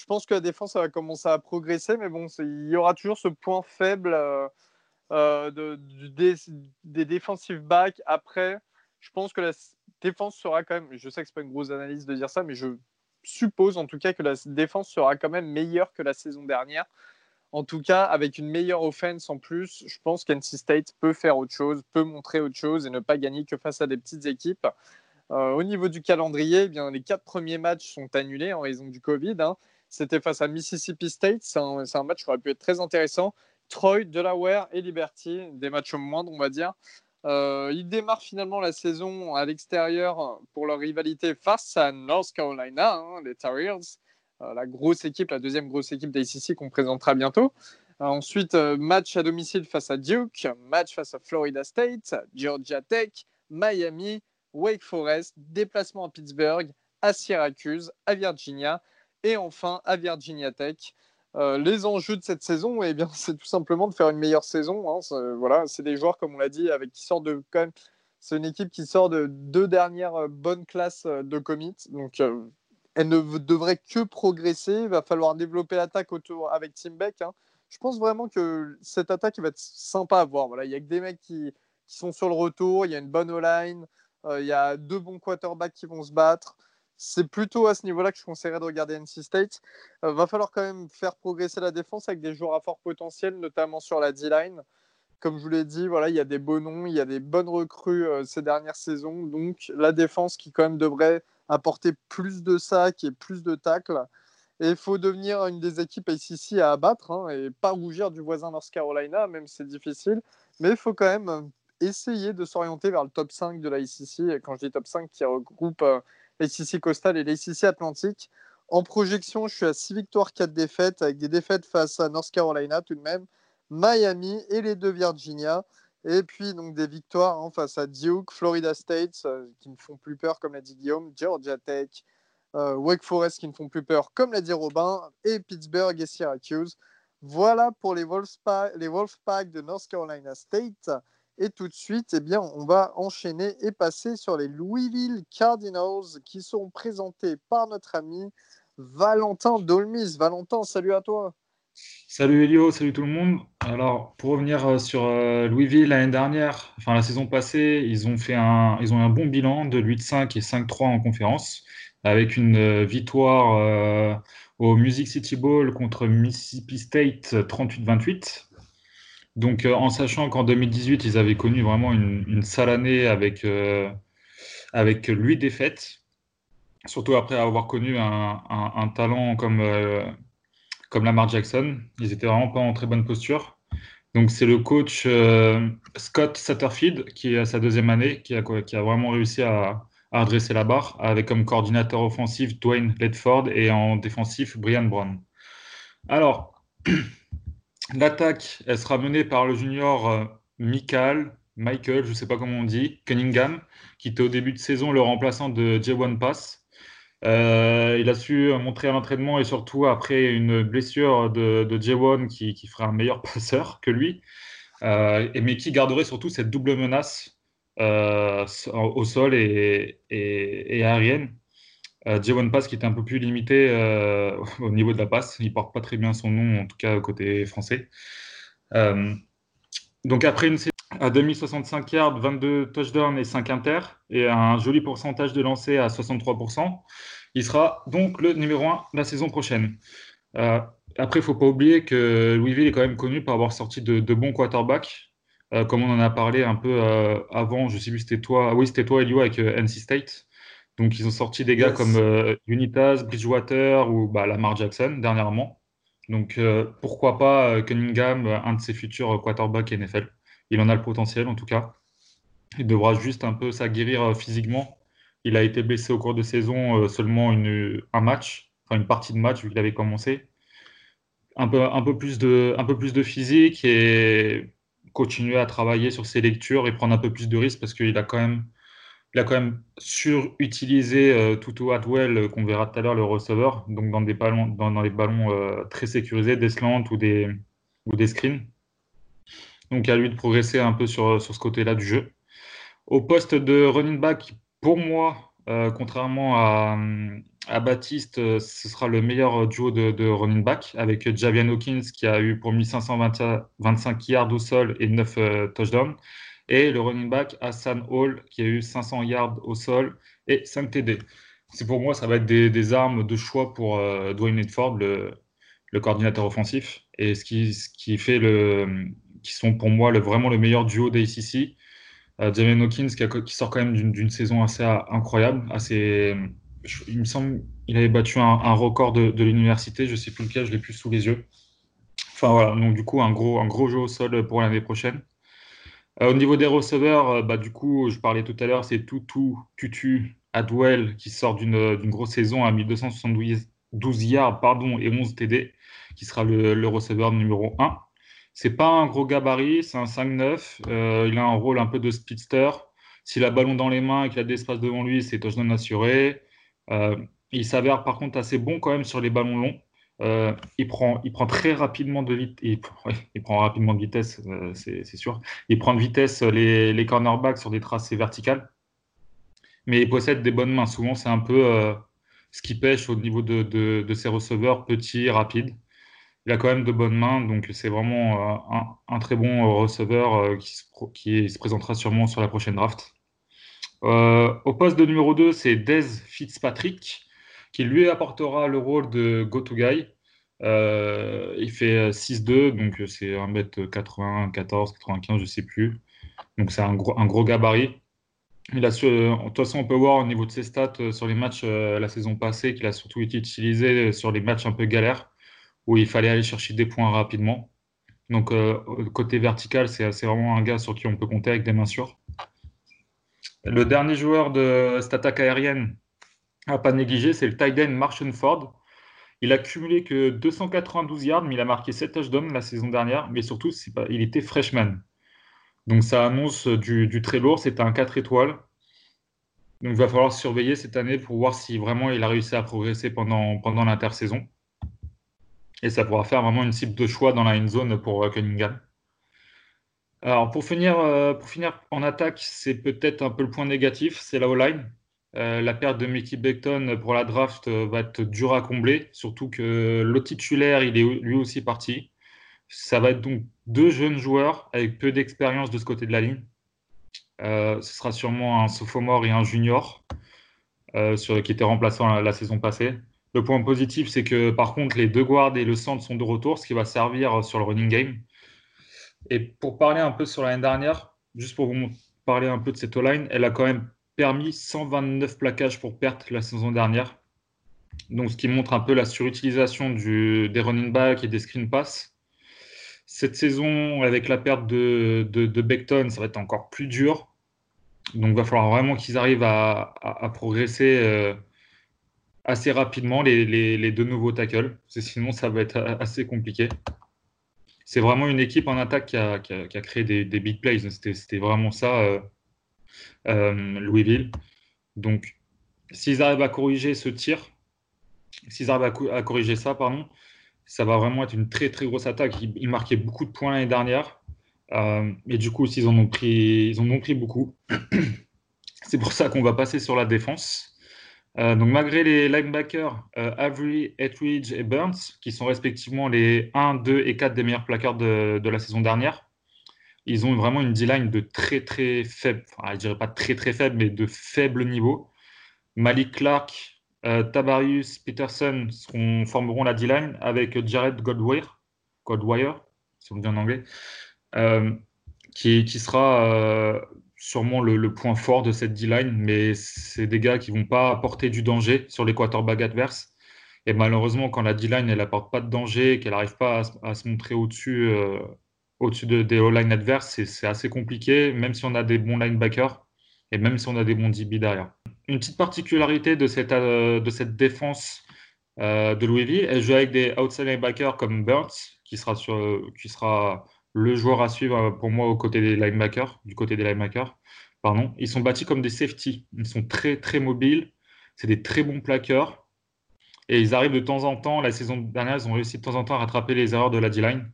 Je pense que la défense va commencer à progresser, mais bon, il y aura toujours ce point faible euh, des, des defensive backs. Après, je pense que la défense sera quand même, je sais que ce n'est pas une grosse analyse de dire ça, mais je suppose en tout cas que la défense sera quand même meilleure que la saison dernière. En tout cas, avec une meilleure offense en plus, je pense qu'NC State peut faire autre chose, peut montrer autre chose et ne pas gagner que face à des petites équipes. Euh, au niveau du calendrier, eh bien, les quatre premiers matchs sont annulés en raison du Covid. Hein. C'était face à Mississippi State. C'est un, match qui aurait pu être très intéressant. Troy, Delaware et Liberty, des matchs au moindre, on va dire. Euh, ils démarrent finalement la saison à l'extérieur pour leur rivalité face à North Carolina, hein, les Tar Heels, euh, la grosse équipe, la deuxième grosse équipe d'ACC qu'on présentera bientôt. Euh, ensuite, match à domicile face à Duke, match face à Florida State, Georgia Tech, Miami, Wake Forest, déplacement à Pittsburgh, à Syracuse, à Virginia et enfin à Virginia Tech. Euh, les enjeux de cette saison, eh bien, c'est tout simplement de faire une meilleure saison. Hein. Voilà, c'est des joueurs, comme on l'a dit, avec qui sortent de quand même. C'est une équipe qui sort de deux dernières euh, bonnes classes euh, de commit. Donc, elle ne devrait que progresser. Il va falloir développer l'attaque autour avec Tim Beck. Hein. Je pense vraiment que cette attaque va être sympa à voir. Voilà, il y a que des mecs qui, qui sont sur le retour. Il y a une bonne O-line. il y a deux bons quarterbacks qui vont se battre c'est plutôt à ce niveau-là que je conseillerais de regarder NC State. Euh, va falloir quand même faire progresser la défense avec des joueurs à fort potentiel, notamment sur la D-line. Comme je vous l'ai dit, voilà, il y a des beaux noms, il y a des bonnes recrues euh, ces dernières saisons. Donc la défense qui quand même devrait apporter plus de sacs et plus de tacles. Et il faut devenir une des équipes ACC à abattre hein, et pas rougir du voisin North Carolina, même si c'est difficile. Mais il faut quand même essayer de s'orienter vers le top 5 de la ACC. Et quand je dis top 5, qui regroupe euh, l'ACC Coastal et l'ACC Atlantique. En projection, je suis à 6 victoires, 4 défaites, avec des défaites face à North Carolina tout de même, Miami et les deux Virginia. Et puis donc des victoires hein, face à Duke, Florida State, euh, qui ne font plus peur, comme l'a dit Guillaume, Georgia Tech, euh, Wake Forest, qui ne font plus peur, comme l'a dit Robin, et Pittsburgh et Syracuse. Voilà pour les Wolfpack, les Wolfpack de North Carolina State. Et tout de suite, eh bien, on va enchaîner et passer sur les Louisville Cardinals qui sont présentés par notre ami Valentin Dolmis. Valentin, salut à toi. Salut Elio, salut tout le monde. Alors, pour revenir euh, sur euh, Louisville l'année dernière, enfin la saison passée, ils ont fait un, ils ont un bon bilan de 8-5 et 5-3 en conférence, avec une euh, victoire au Music City Bowl contre Mississippi State 38-28. Donc, euh, en sachant qu'en 2018, ils avaient connu vraiment une, sale année avec, euh, avec 8 défaites, surtout après avoir connu un, talent comme, euh, comme Lamar Jackson. Ils étaient vraiment pas en très bonne posture. Donc, c'est le coach Scott Satterfield, qui est à sa deuxième année, qui a, qui a vraiment réussi à, à redresser la barre, avec comme coordinateur offensif Dwayne Ledford et en défensif Brian Brown. Alors, L'attaque, sera menée par le junior euh, Michael, Michael, je ne sais pas comment on dit, Cunningham, qui était au début de saison le remplaçant de J1 Pass. Euh, il a su montrer à l'entraînement et surtout après une blessure de, de J1 qui, qui fera un meilleur passeur que lui, euh, mais qui garderait surtout cette double menace au sol et aérienne. Euh, Pass qui était un peu plus limité euh, au niveau de la passe. Il porte pas très bien son nom, en tout cas côté français. Euh, donc après une série à 2065 yards, 22 touchdowns et 5 inter, et un joli pourcentage de lancers à 63%, il sera donc le numéro 1 la saison prochaine. Euh, après, il ne faut pas oublier que Louisville est quand même connu pour avoir sorti de, bons quarterbacks, comme on en a parlé un peu avant. Je sais plus, c'était toi. Oui, c'était toi, Elio, avec NC State. Donc, ils ont sorti des gars comme Unitas, Bridgewater ou bah, Lamar Jackson dernièrement. Donc, pourquoi pas Cunningham, un de ses futurs quarterbacks NFL Il en a le potentiel, en tout cas. Il devra juste un peu s'aguerrir physiquement. Il a été blessé au cours de saison seulement une, un match, enfin une partie de match vu qu'il avait commencé un peu, un, peu plus de, un peu plus de physique et continuer à travailler sur ses lectures et prendre un peu plus de risques parce qu'il a quand même, il a quand même surutilisé euh, Tutu Atwell, euh, qu'on verra tout à l'heure, le receveur, donc dans des ballons, dans, ballons euh, très sécurisés, des slants ou des, ou des screens. Donc à lui de progresser un peu sur, sur ce côté-là du jeu. Au poste de running back, pour moi, euh, contrairement à, à Baptiste, euh, ce sera le meilleur duo de, running back avec Javian Hawkins qui a eu pour 1525 yards au sol et 9 euh, touchdowns. Et le running back Hassan Hall qui a eu 500 yards au sol et 5 TD. C'est pour moi, ça va être des, armes de choix pour euh, Dwayne Edford, le, le, coordinateur offensif. Et ce qui, ce qui fait le, qui sont pour moi le, vraiment le meilleur duo d'ACC. Euh, Javian Hawkins qui, sort quand même d'une saison assez incroyable, assez il me semble qu'il avait battu un, record de, l'université, je ne sais plus lequel, je l'ai plus sous les yeux. Enfin voilà, donc du coup, un gros, un gros jeu au sol pour l'année prochaine. Euh, au niveau des receveurs, euh, bah, du coup, je parlais tout à l'heure, c'est Tutu, Tutu, Adwell qui sort d'une grosse saison à 1272 yards pardon, et 11 TD, qui sera le, receveur numéro 1. C'est pas un gros gabarit, c'est un 5-9. Euh, il a un rôle un peu de speedster. S'il a ballon dans les mains et qu'il a de l'espace devant lui, c'est touchdown assuré. Euh, il s'avère par contre assez bon quand même sur les ballons longs. Euh, il, prend, il prend très rapidement de vitesse, il, prend rapidement de vitesse, euh, c'est sûr. Il prend de vitesse les, les, cornerbacks sur des tracés verticales, mais il possède des bonnes mains. Souvent, c'est un peu ce qui pêche au niveau de, ses receveurs petits, rapides. Il a quand même de bonnes mains, donc c'est vraiment un, très bon receveur qui, qui se présentera sûrement sur la prochaine draft. Euh, au poste de numéro 2, c'est Dez Fitzpatrick, qui lui apportera le rôle de go-to-guy. Euh, il fait 6'2, donc c'est 1m94, 95, je ne sais plus. Donc c'est un gros, un gros gabarit. A de toute façon, on peut voir au niveau de ses stats euh, sur les matchs la saison passée qu'il a surtout été utilisé sur les matchs un peu galères où il fallait aller chercher des points rapidement. Donc, côté vertical, c'est vraiment un gars sur qui on peut compter avec des mains sûres. Le dernier joueur de cette attaque aérienne à pas négliger, c'est le tight end Marshall Ford. Il a cumulé que 292 yards, mais il a marqué 7 touchdowns la saison dernière. Mais surtout, il était freshman. Donc ça annonce du, très lourd. C'était un 4 étoiles. Donc il va falloir surveiller cette année pour voir si vraiment il a réussi à progresser pendant, pendant l'intersaison. Et ça pourra faire vraiment une cible de choix dans la end zone pour euh, Cunningham. Alors, pour finir, euh, pour finir en attaque, c'est peut-être un peu le point négatif, c'est la O-line. Euh, la perte de Mickey Beckton pour la draft euh, va être dure à combler, surtout que le titulaire, il est lui aussi parti. Ça va être donc deux jeunes joueurs avec peu d'expérience de ce côté de la ligne. ce sera sûrement un sophomore et un junior qui étaient remplaçants la, la, saison passée. Le point positif, c'est que par contre, les deux guards et le centre sont de retour, ce qui va servir sur le running game. Et pour parler un peu sur l'année dernière, juste pour vous parler un peu de cette O-line, elle a quand même permis 129 plaquages pour perte la saison dernière. Donc, ce qui montre un peu la surutilisation du, des running backs et des screen pass. Cette saison, avec la perte de, de, Beckton, ça va être encore plus dur. Donc, il va falloir vraiment qu'ils arrivent à, progresser euh, assez rapidement, les, les, deux nouveaux tackles. Sinon, ça va être assez compliqué c'est vraiment une équipe en attaque qui a, créé des, big plays. C'était vraiment ça, euh, Louisville. Donc, s'ils arrivent à corriger ce tir, s'ils arrivent à, corriger ça, pardon, ça va vraiment être une très très grosse attaque. Ils, marquaient beaucoup de points l'année dernière. Euh, et du coup, ils en ont pris, ils ont pris beaucoup. C'est pour ça qu'on va passer sur la défense. Euh, donc, malgré les linebackers euh, Avery, Etheridge et Burns, qui sont respectivement les 1, 2 et 4 des meilleurs plaqueurs de, la saison dernière, ils ont vraiment une D-line de très très faible, enfin, je dirais pas très très faible, mais de faible niveau. Malik Clark Tabarius, Peterson formeront la D-line avec Jared Goldwire, Goldwire si on dit en anglais, qui, qui, sera sûrement le, point fort de cette D-line, mais c'est des gars qui vont pas apporter du danger sur les quarterbacks adverses. Et malheureusement, quand la D-line elle apporte pas de danger, qu'elle n'arrive pas à, se montrer au-dessus euh, au-dessus de, des O-line adverses, c'est assez compliqué, même si on a des bons linebackers et même si on a des bons DB derrière. Une petite particularité de cette, euh, de cette défense euh, de Louisville, elle joue avec des outside linebackers comme Burns, qui sera, sur, qui sera le joueur à suivre euh, pour moi au côté des linebackers, du côté des linebackers. Pardon. Ils sont bâtis comme des safety. Ils sont très très mobiles. C'est des très bons plaqueurs. Et ils arrivent de temps en temps, la saison dernière, ils ont réussi de temps en temps à rattraper les erreurs de la D-line.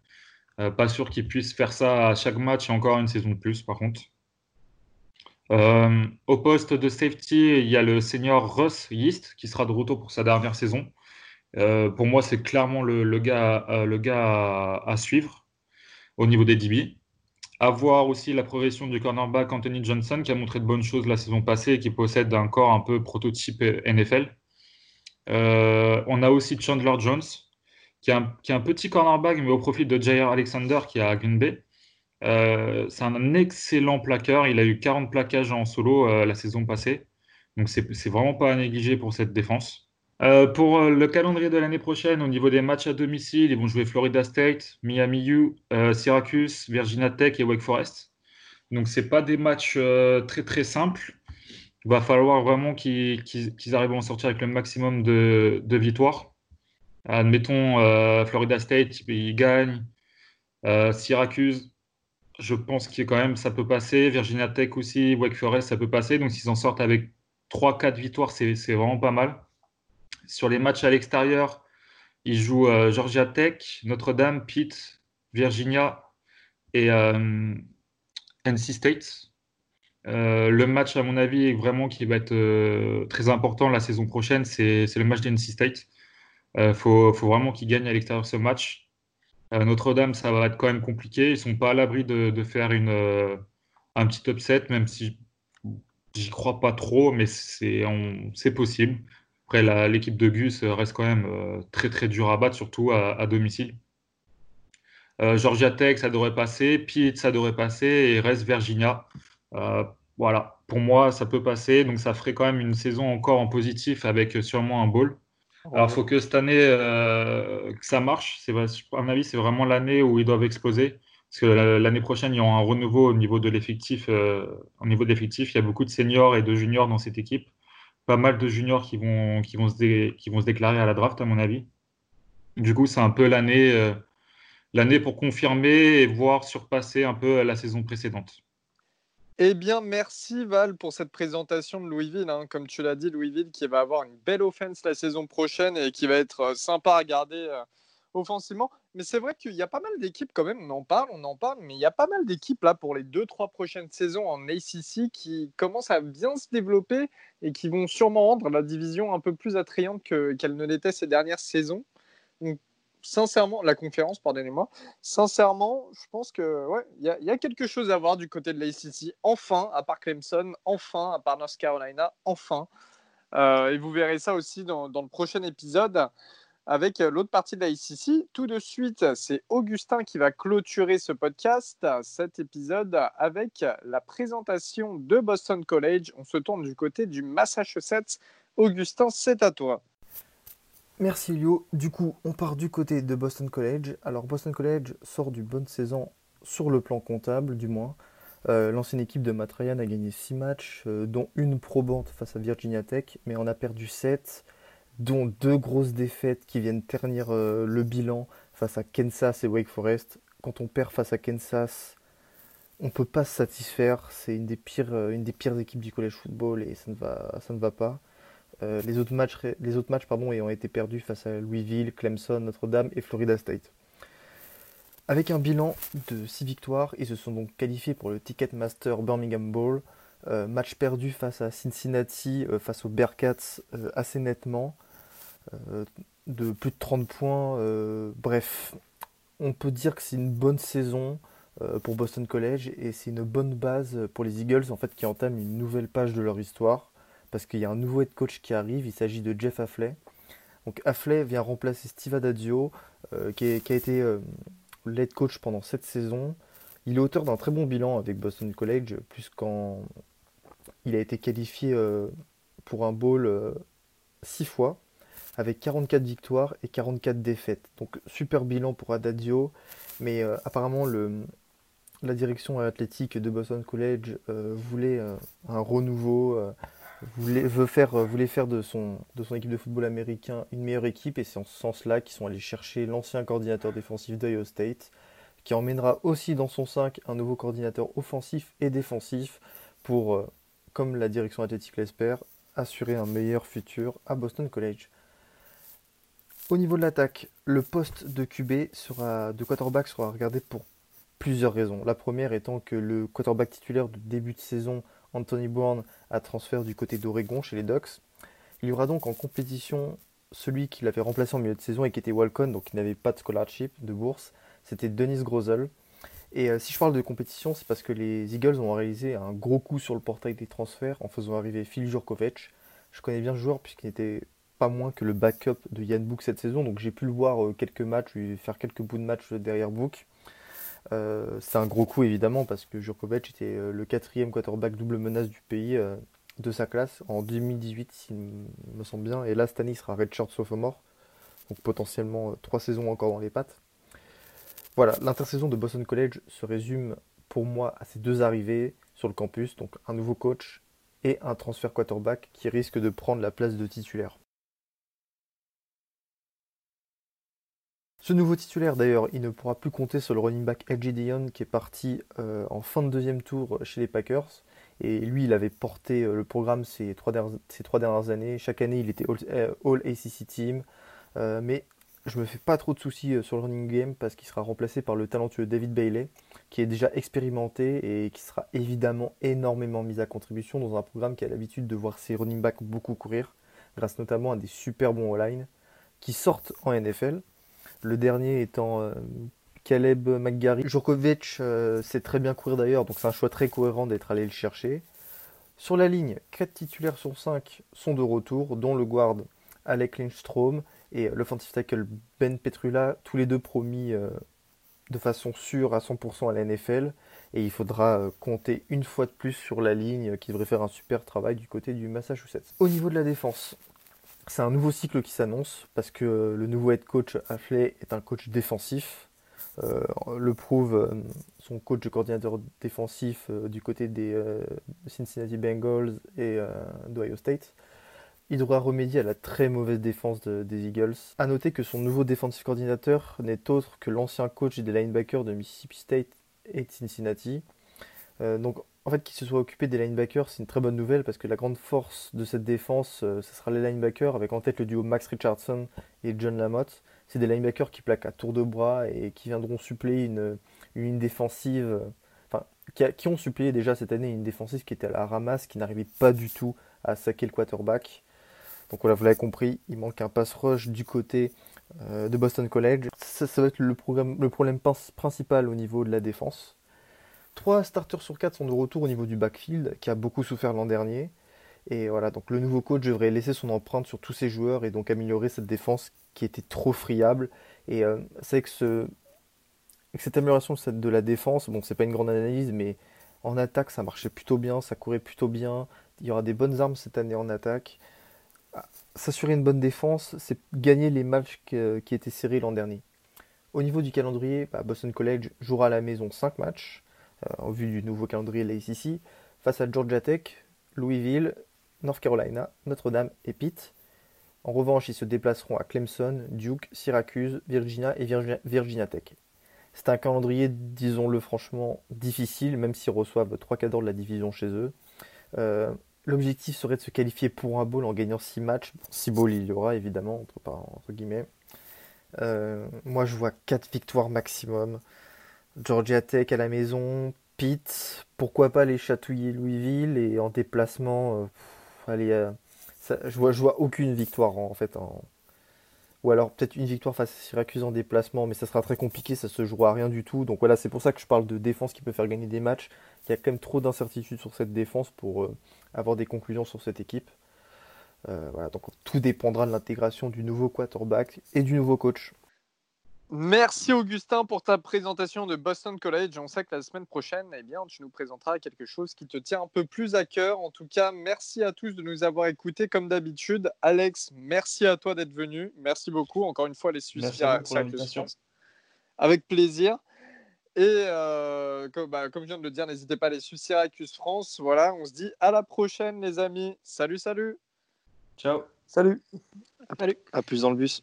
Euh, pas sûr qu'ils puissent faire ça à chaque match et encore une saison de plus, par contre. Euh, au poste de safety, il y a le senior Russ Yeast qui sera de retour pour sa dernière saison. pour moi, c'est clairement le, gars, à suivre au niveau des DB. Avoir aussi la progression du cornerback Anthony Johnson qui a montré de bonnes choses la saison passée et qui possède un corps un peu prototype NFL. Euh, on a aussi Chandler Jones qui est, un, petit cornerback mais au profit de Jair Alexander qui est à Green Bay. Euh, c'est un excellent plaqueur. Il a eu 40 plaquages en solo euh, la saison passée. Donc c'est vraiment pas à négliger pour cette défense. Euh, pour le calendrier de l'année prochaine, au niveau des matchs à domicile, ils vont jouer Florida State, Miami U, Syracuse, Virginia Tech et Wake Forest. Donc, ce pas des matchs très très simples. Il va falloir vraiment qu'ils arrivent à en sortir avec le maximum de, victoires. Admettons, Florida State, ils gagnent. Syracuse, je pense que quand même ça peut passer. Virginia Tech aussi, Wake Forest, ça peut passer. Donc, s'ils en sortent avec 3-4 victoires, c'est vraiment pas mal. Sur les matchs à l'extérieur, ils jouent euh, Georgia Tech, Notre-Dame, Pitt, Virginia et euh, NC State. Euh, le match, à mon avis, vraiment qui va être très important la saison prochaine, c'est le match d'NC State. Il faut, vraiment qu'ils gagnent à l'extérieur ce match. Notre-Dame, ça va être quand même compliqué. Ils sont pas à l'abri de, faire une, un petit upset, même si j'y crois pas trop, mais c'est possible. Après, l'équipe de Gus reste quand même euh, très très dur à battre, surtout à, domicile. Euh, Georgia Tech, ça devrait passer. Pitt, ça devrait passer. Et reste Virginia. Euh, voilà, pour moi, ça peut passer. Donc, ça ferait quand même une saison encore en positif avec sûrement un bowl. Alors, il faut que cette année, que ça marche. À mon avis, c'est vraiment l'année où ils doivent exploser. Parce que l'année prochaine, il y aura un renouveau au niveau de l'effectif. au niveau de l'effectif, il y a beaucoup de seniors et de juniors dans cette équipe pas mal de juniors qui vont, qui vont, se, qui vont se déclarer à la draft, à mon avis. Du coup, c'est un peu l'année euh, l'année pour confirmer et voir surpasser un peu la saison précédente. Eh bien, merci Val pour cette présentation de Louisville. Hein. Comme tu l'as dit, Louisville qui va avoir une belle offense la saison prochaine et qui va être sympa à garder offensivement. Mais c'est vrai qu'il y a pas mal d'équipes quand même, on en parle, on en parle, mais il y a pas mal d'équipes là pour les deux, trois prochaines saisons en ACC qui commencent à bien se développer et qui vont sûrement rendre la division un peu plus attrayante qu'elle ne l'était ces dernières saisons. Donc, sincèrement, la conférence, pardonnez-moi, sincèrement, je pense que ouais, y, a quelque chose à voir du côté de l'ACC. Enfin, à part Clemson, enfin, à part North Carolina, enfin. Euh, et vous verrez ça aussi dans, dans le prochain épisode avec euh, l'autre partie de la ICC. Tout de suite, c'est Augustin qui va clôturer ce podcast, cet épisode, avec la présentation de Boston College. On se tourne du côté du Massachusetts. Augustin, c'est à toi. Merci Lio. Du coup, on part du côté de Boston College. Alors Boston College sort du bonne saison sur le plan comptable, du moins. Euh, l'ancienne équipe de Matt a gagné 6 matchs, euh, dont une probante face à Virginia Tech, mais on a perdu 7 dont deux grosses défaites qui viennent ternir euh, le bilan face à Kansas et Wake Forest. Quand on perd face à Kansas, on ne peut pas se satisfaire. C'est une des pires, équipes du college football et ça ne va pas. Euh, les autres matchs, les été perdus face à Louisville, Clemson, Notre-Dame et Florida State. Avec un bilan de 6 victoires, ils se sont donc qualifiés pour le Ticketmaster Birmingham Bowl. match perdu face à Cincinnati, face aux Bearcats assez nettement. Euh, de plus de 30 points. Euh, bref, on peut dire que c'est une bonne saison euh, pour Boston College et c'est une bonne base pour les Eagles en fait qui entament une nouvelle page de leur histoire parce qu'il y a un nouveau head coach qui arrive. Il s'agit de Jeff Affley. Donc Affley vient remplacer Steve Adadio, euh, qui, a été euh, head coach pendant cette saison. Il est auteur d'un très bon bilan avec Boston College, puisqu'il il a été qualifié euh, pour un bowl six fois, avec 44 victoires et 44 défaites. Donc super bilan pour Adadio, mais apparemment la direction athlétique de Boston College voulait un renouveau voulait, faire, euh, voulait faire de son, de son équipe de football américain une meilleure équipe et c'est en ce sens-là qu'ils sont allés chercher l'ancien coordinateur défensif d'Iowa State qui emmènera aussi dans son 5 un nouveau coordinateur offensif et défensif pour, euh, comme la direction athlétique l'espère, assurer un meilleur futur à Boston College. Au niveau de l'attaque, le poste de QB sera, de quarterback sera regardé pour plusieurs raisons. La première étant que le quarterback titulaire de début de saison Anthony Bourne a transfert du côté d'Oregon chez les Ducks. Il y aura donc en compétition celui qui l'avait remplacé en milieu de saison et qui était Walcon, donc qui n'avait pas de scholarship, de bourse. C'était Denis Grosel. Et euh, si je parle de compétition, c'est parce que les Eagles ont réalisé un gros coup sur le portail des transferts en faisant arriver Phil Jurkovic. Je connais bien le joueur puisqu'il n'était pas moins que le backup de Yann Book cette saison, donc j'ai pu le voir euh, quelques matchs, lui faire quelques bouts de match derrière Book. Euh, c'est un gros coup évidemment parce que Jurkovic était euh, le quatrième quarterback double menace du pays euh, de sa classe en 2018 s'il me semble bien. Et là cette année il sera redshirt sophomore. Donc potentiellement trois saisons encore dans les pattes. Voilà, l'intersaison de Boston College se résume pour moi à ces deux arrivées sur le campus, donc un nouveau coach et un transfert quarterback qui risque de prendre la place de titulaire. Ce nouveau titulaire, d'ailleurs, il ne pourra plus compter sur le running back LG Dion qui est parti euh, en fin de deuxième tour chez les Packers. Et lui, il avait porté euh, le programme ces trois, dernières, années. Chaque année, il était All, ACC Team. Euh, mais je me fais pas trop de soucis sur le running game parce qu'il sera remplacé par le talentueux David Bailey, qui est déjà expérimenté et qui sera évidemment énormément mis à contribution dans un programme qui a l'habitude de voir ses running backs beaucoup courir, grâce notamment à des super bons all-line qui sortent en NFL. Le dernier étant euh, Caleb McGarry. Djokovic euh, sait très bien courir d'ailleurs, donc c'est un choix très cohérent d'être allé le chercher. Sur la ligne, 4 titulaires sur 5 sont de retour, dont le guard Alec Lindstrom et l'offensive tackle Ben Petrula, tous les deux promis euh, de façon sûre à 100% à la NFL. Et il faudra compter une fois de plus sur la ligne qui devrait faire un super travail du côté du Massachusetts. Au niveau de la défense, c'est un nouveau cycle qui s'annonce parce que le nouveau head coach Affley est un coach défensif. Euh, le prouve euh, son coach de coordinateur défensif euh, du côté des Cincinnati Bengals et d'Ohio State. Il devra remédier à la très mauvaise défense des Eagles. A noter que son nouveau défensif coordinateur n'est autre que l'ancien coach des linebackers de Mississippi State et de Cincinnati. donc en fait, qu'il se soit occupé des linebackers, c'est une très bonne nouvelle parce que la grande force de cette défense, euh, ce sera les linebackers, avec en tête le duo Max Richardson et John Lamotte. C'est des linebackers qui plaquent à tour de bras et qui viendront suppléer une, défensive, enfin, qui, ont suppléé déjà cette année une défensive qui était à la ramasse, qui n'arrivait pas du tout à saquer le quarterback. Donc voilà, vous l'avez compris, il manque un pass rush du côté euh, de Boston College. Ça, va être le problème principal au niveau de la défense. Trois starters sur quatre sont de retour au niveau du backfield, qui a beaucoup souffert l'an dernier. Et voilà, donc le nouveau coach devrait laisser son empreinte sur tous ses joueurs et donc améliorer cette défense qui était trop friable. Et euh, c'est que, ce, cette amélioration de la défense, bon, c'est pas une grande analyse, mais en attaque, ça marchait plutôt bien, ça courait plutôt bien. Il y aura des bonnes armes cette année en attaque. Ah, s'assurer une bonne défense, c'est gagner les matchs qui, étaient serrés l'an dernier. Au niveau du calendrier, bah, Boston College jouera à la maison 5 matchs. Euh, en vue du nouveau calendrier de l'ACC, face à Georgia Tech, Louisville, North Carolina, Notre-Dame et Pitt. En revanche, ils se déplaceront à Clemson, Duke, Syracuse, Virginia et Virginia, Tech. C'est un calendrier, disons-le franchement, difficile, même s'ils reçoivent 3 cadres de la division chez eux. Euh, l'objectif serait de se qualifier pour un bowl en gagnant 6 matchs. 6 bowls il y aura évidemment, entre, entre guillemets. Euh, moi je vois 4 victoires maximum. Georgia Tech à la maison, Pitt, pourquoi pas les chatouiller Louisville et en déplacement, euh, allez, euh, je, vois, aucune victoire en, fait. ou alors peut-être une victoire face à Syracuse en déplacement, mais ça sera très compliqué, ça se jouera à rien du tout. Donc voilà, c'est pour ça que je parle de défense qui peut faire gagner des matchs. Il y a quand même trop d'incertitudes sur cette défense pour euh, avoir des conclusions sur cette équipe. Voilà, donc tout dépendra de l'intégration du nouveau quarterback et du nouveau coach. Merci Augustin pour ta présentation de Boston College. On sait que la semaine prochaine, eh bien, tu nous présenteras quelque chose qui te tient un peu plus à cœur. En tout cas, merci à tous de nous avoir écoutés comme d'habitude. Alex, merci à toi d'être venu. Merci beaucoup. Encore une fois, les Suisses. Avec plaisir. Et euh, bah, comme, je viens de le dire, n'hésitez pas à les suivre Syracuse France. Voilà, on se dit à la prochaine, les amis. Salut, salut. Ciao. Salut. Salut. À plus dans le bus.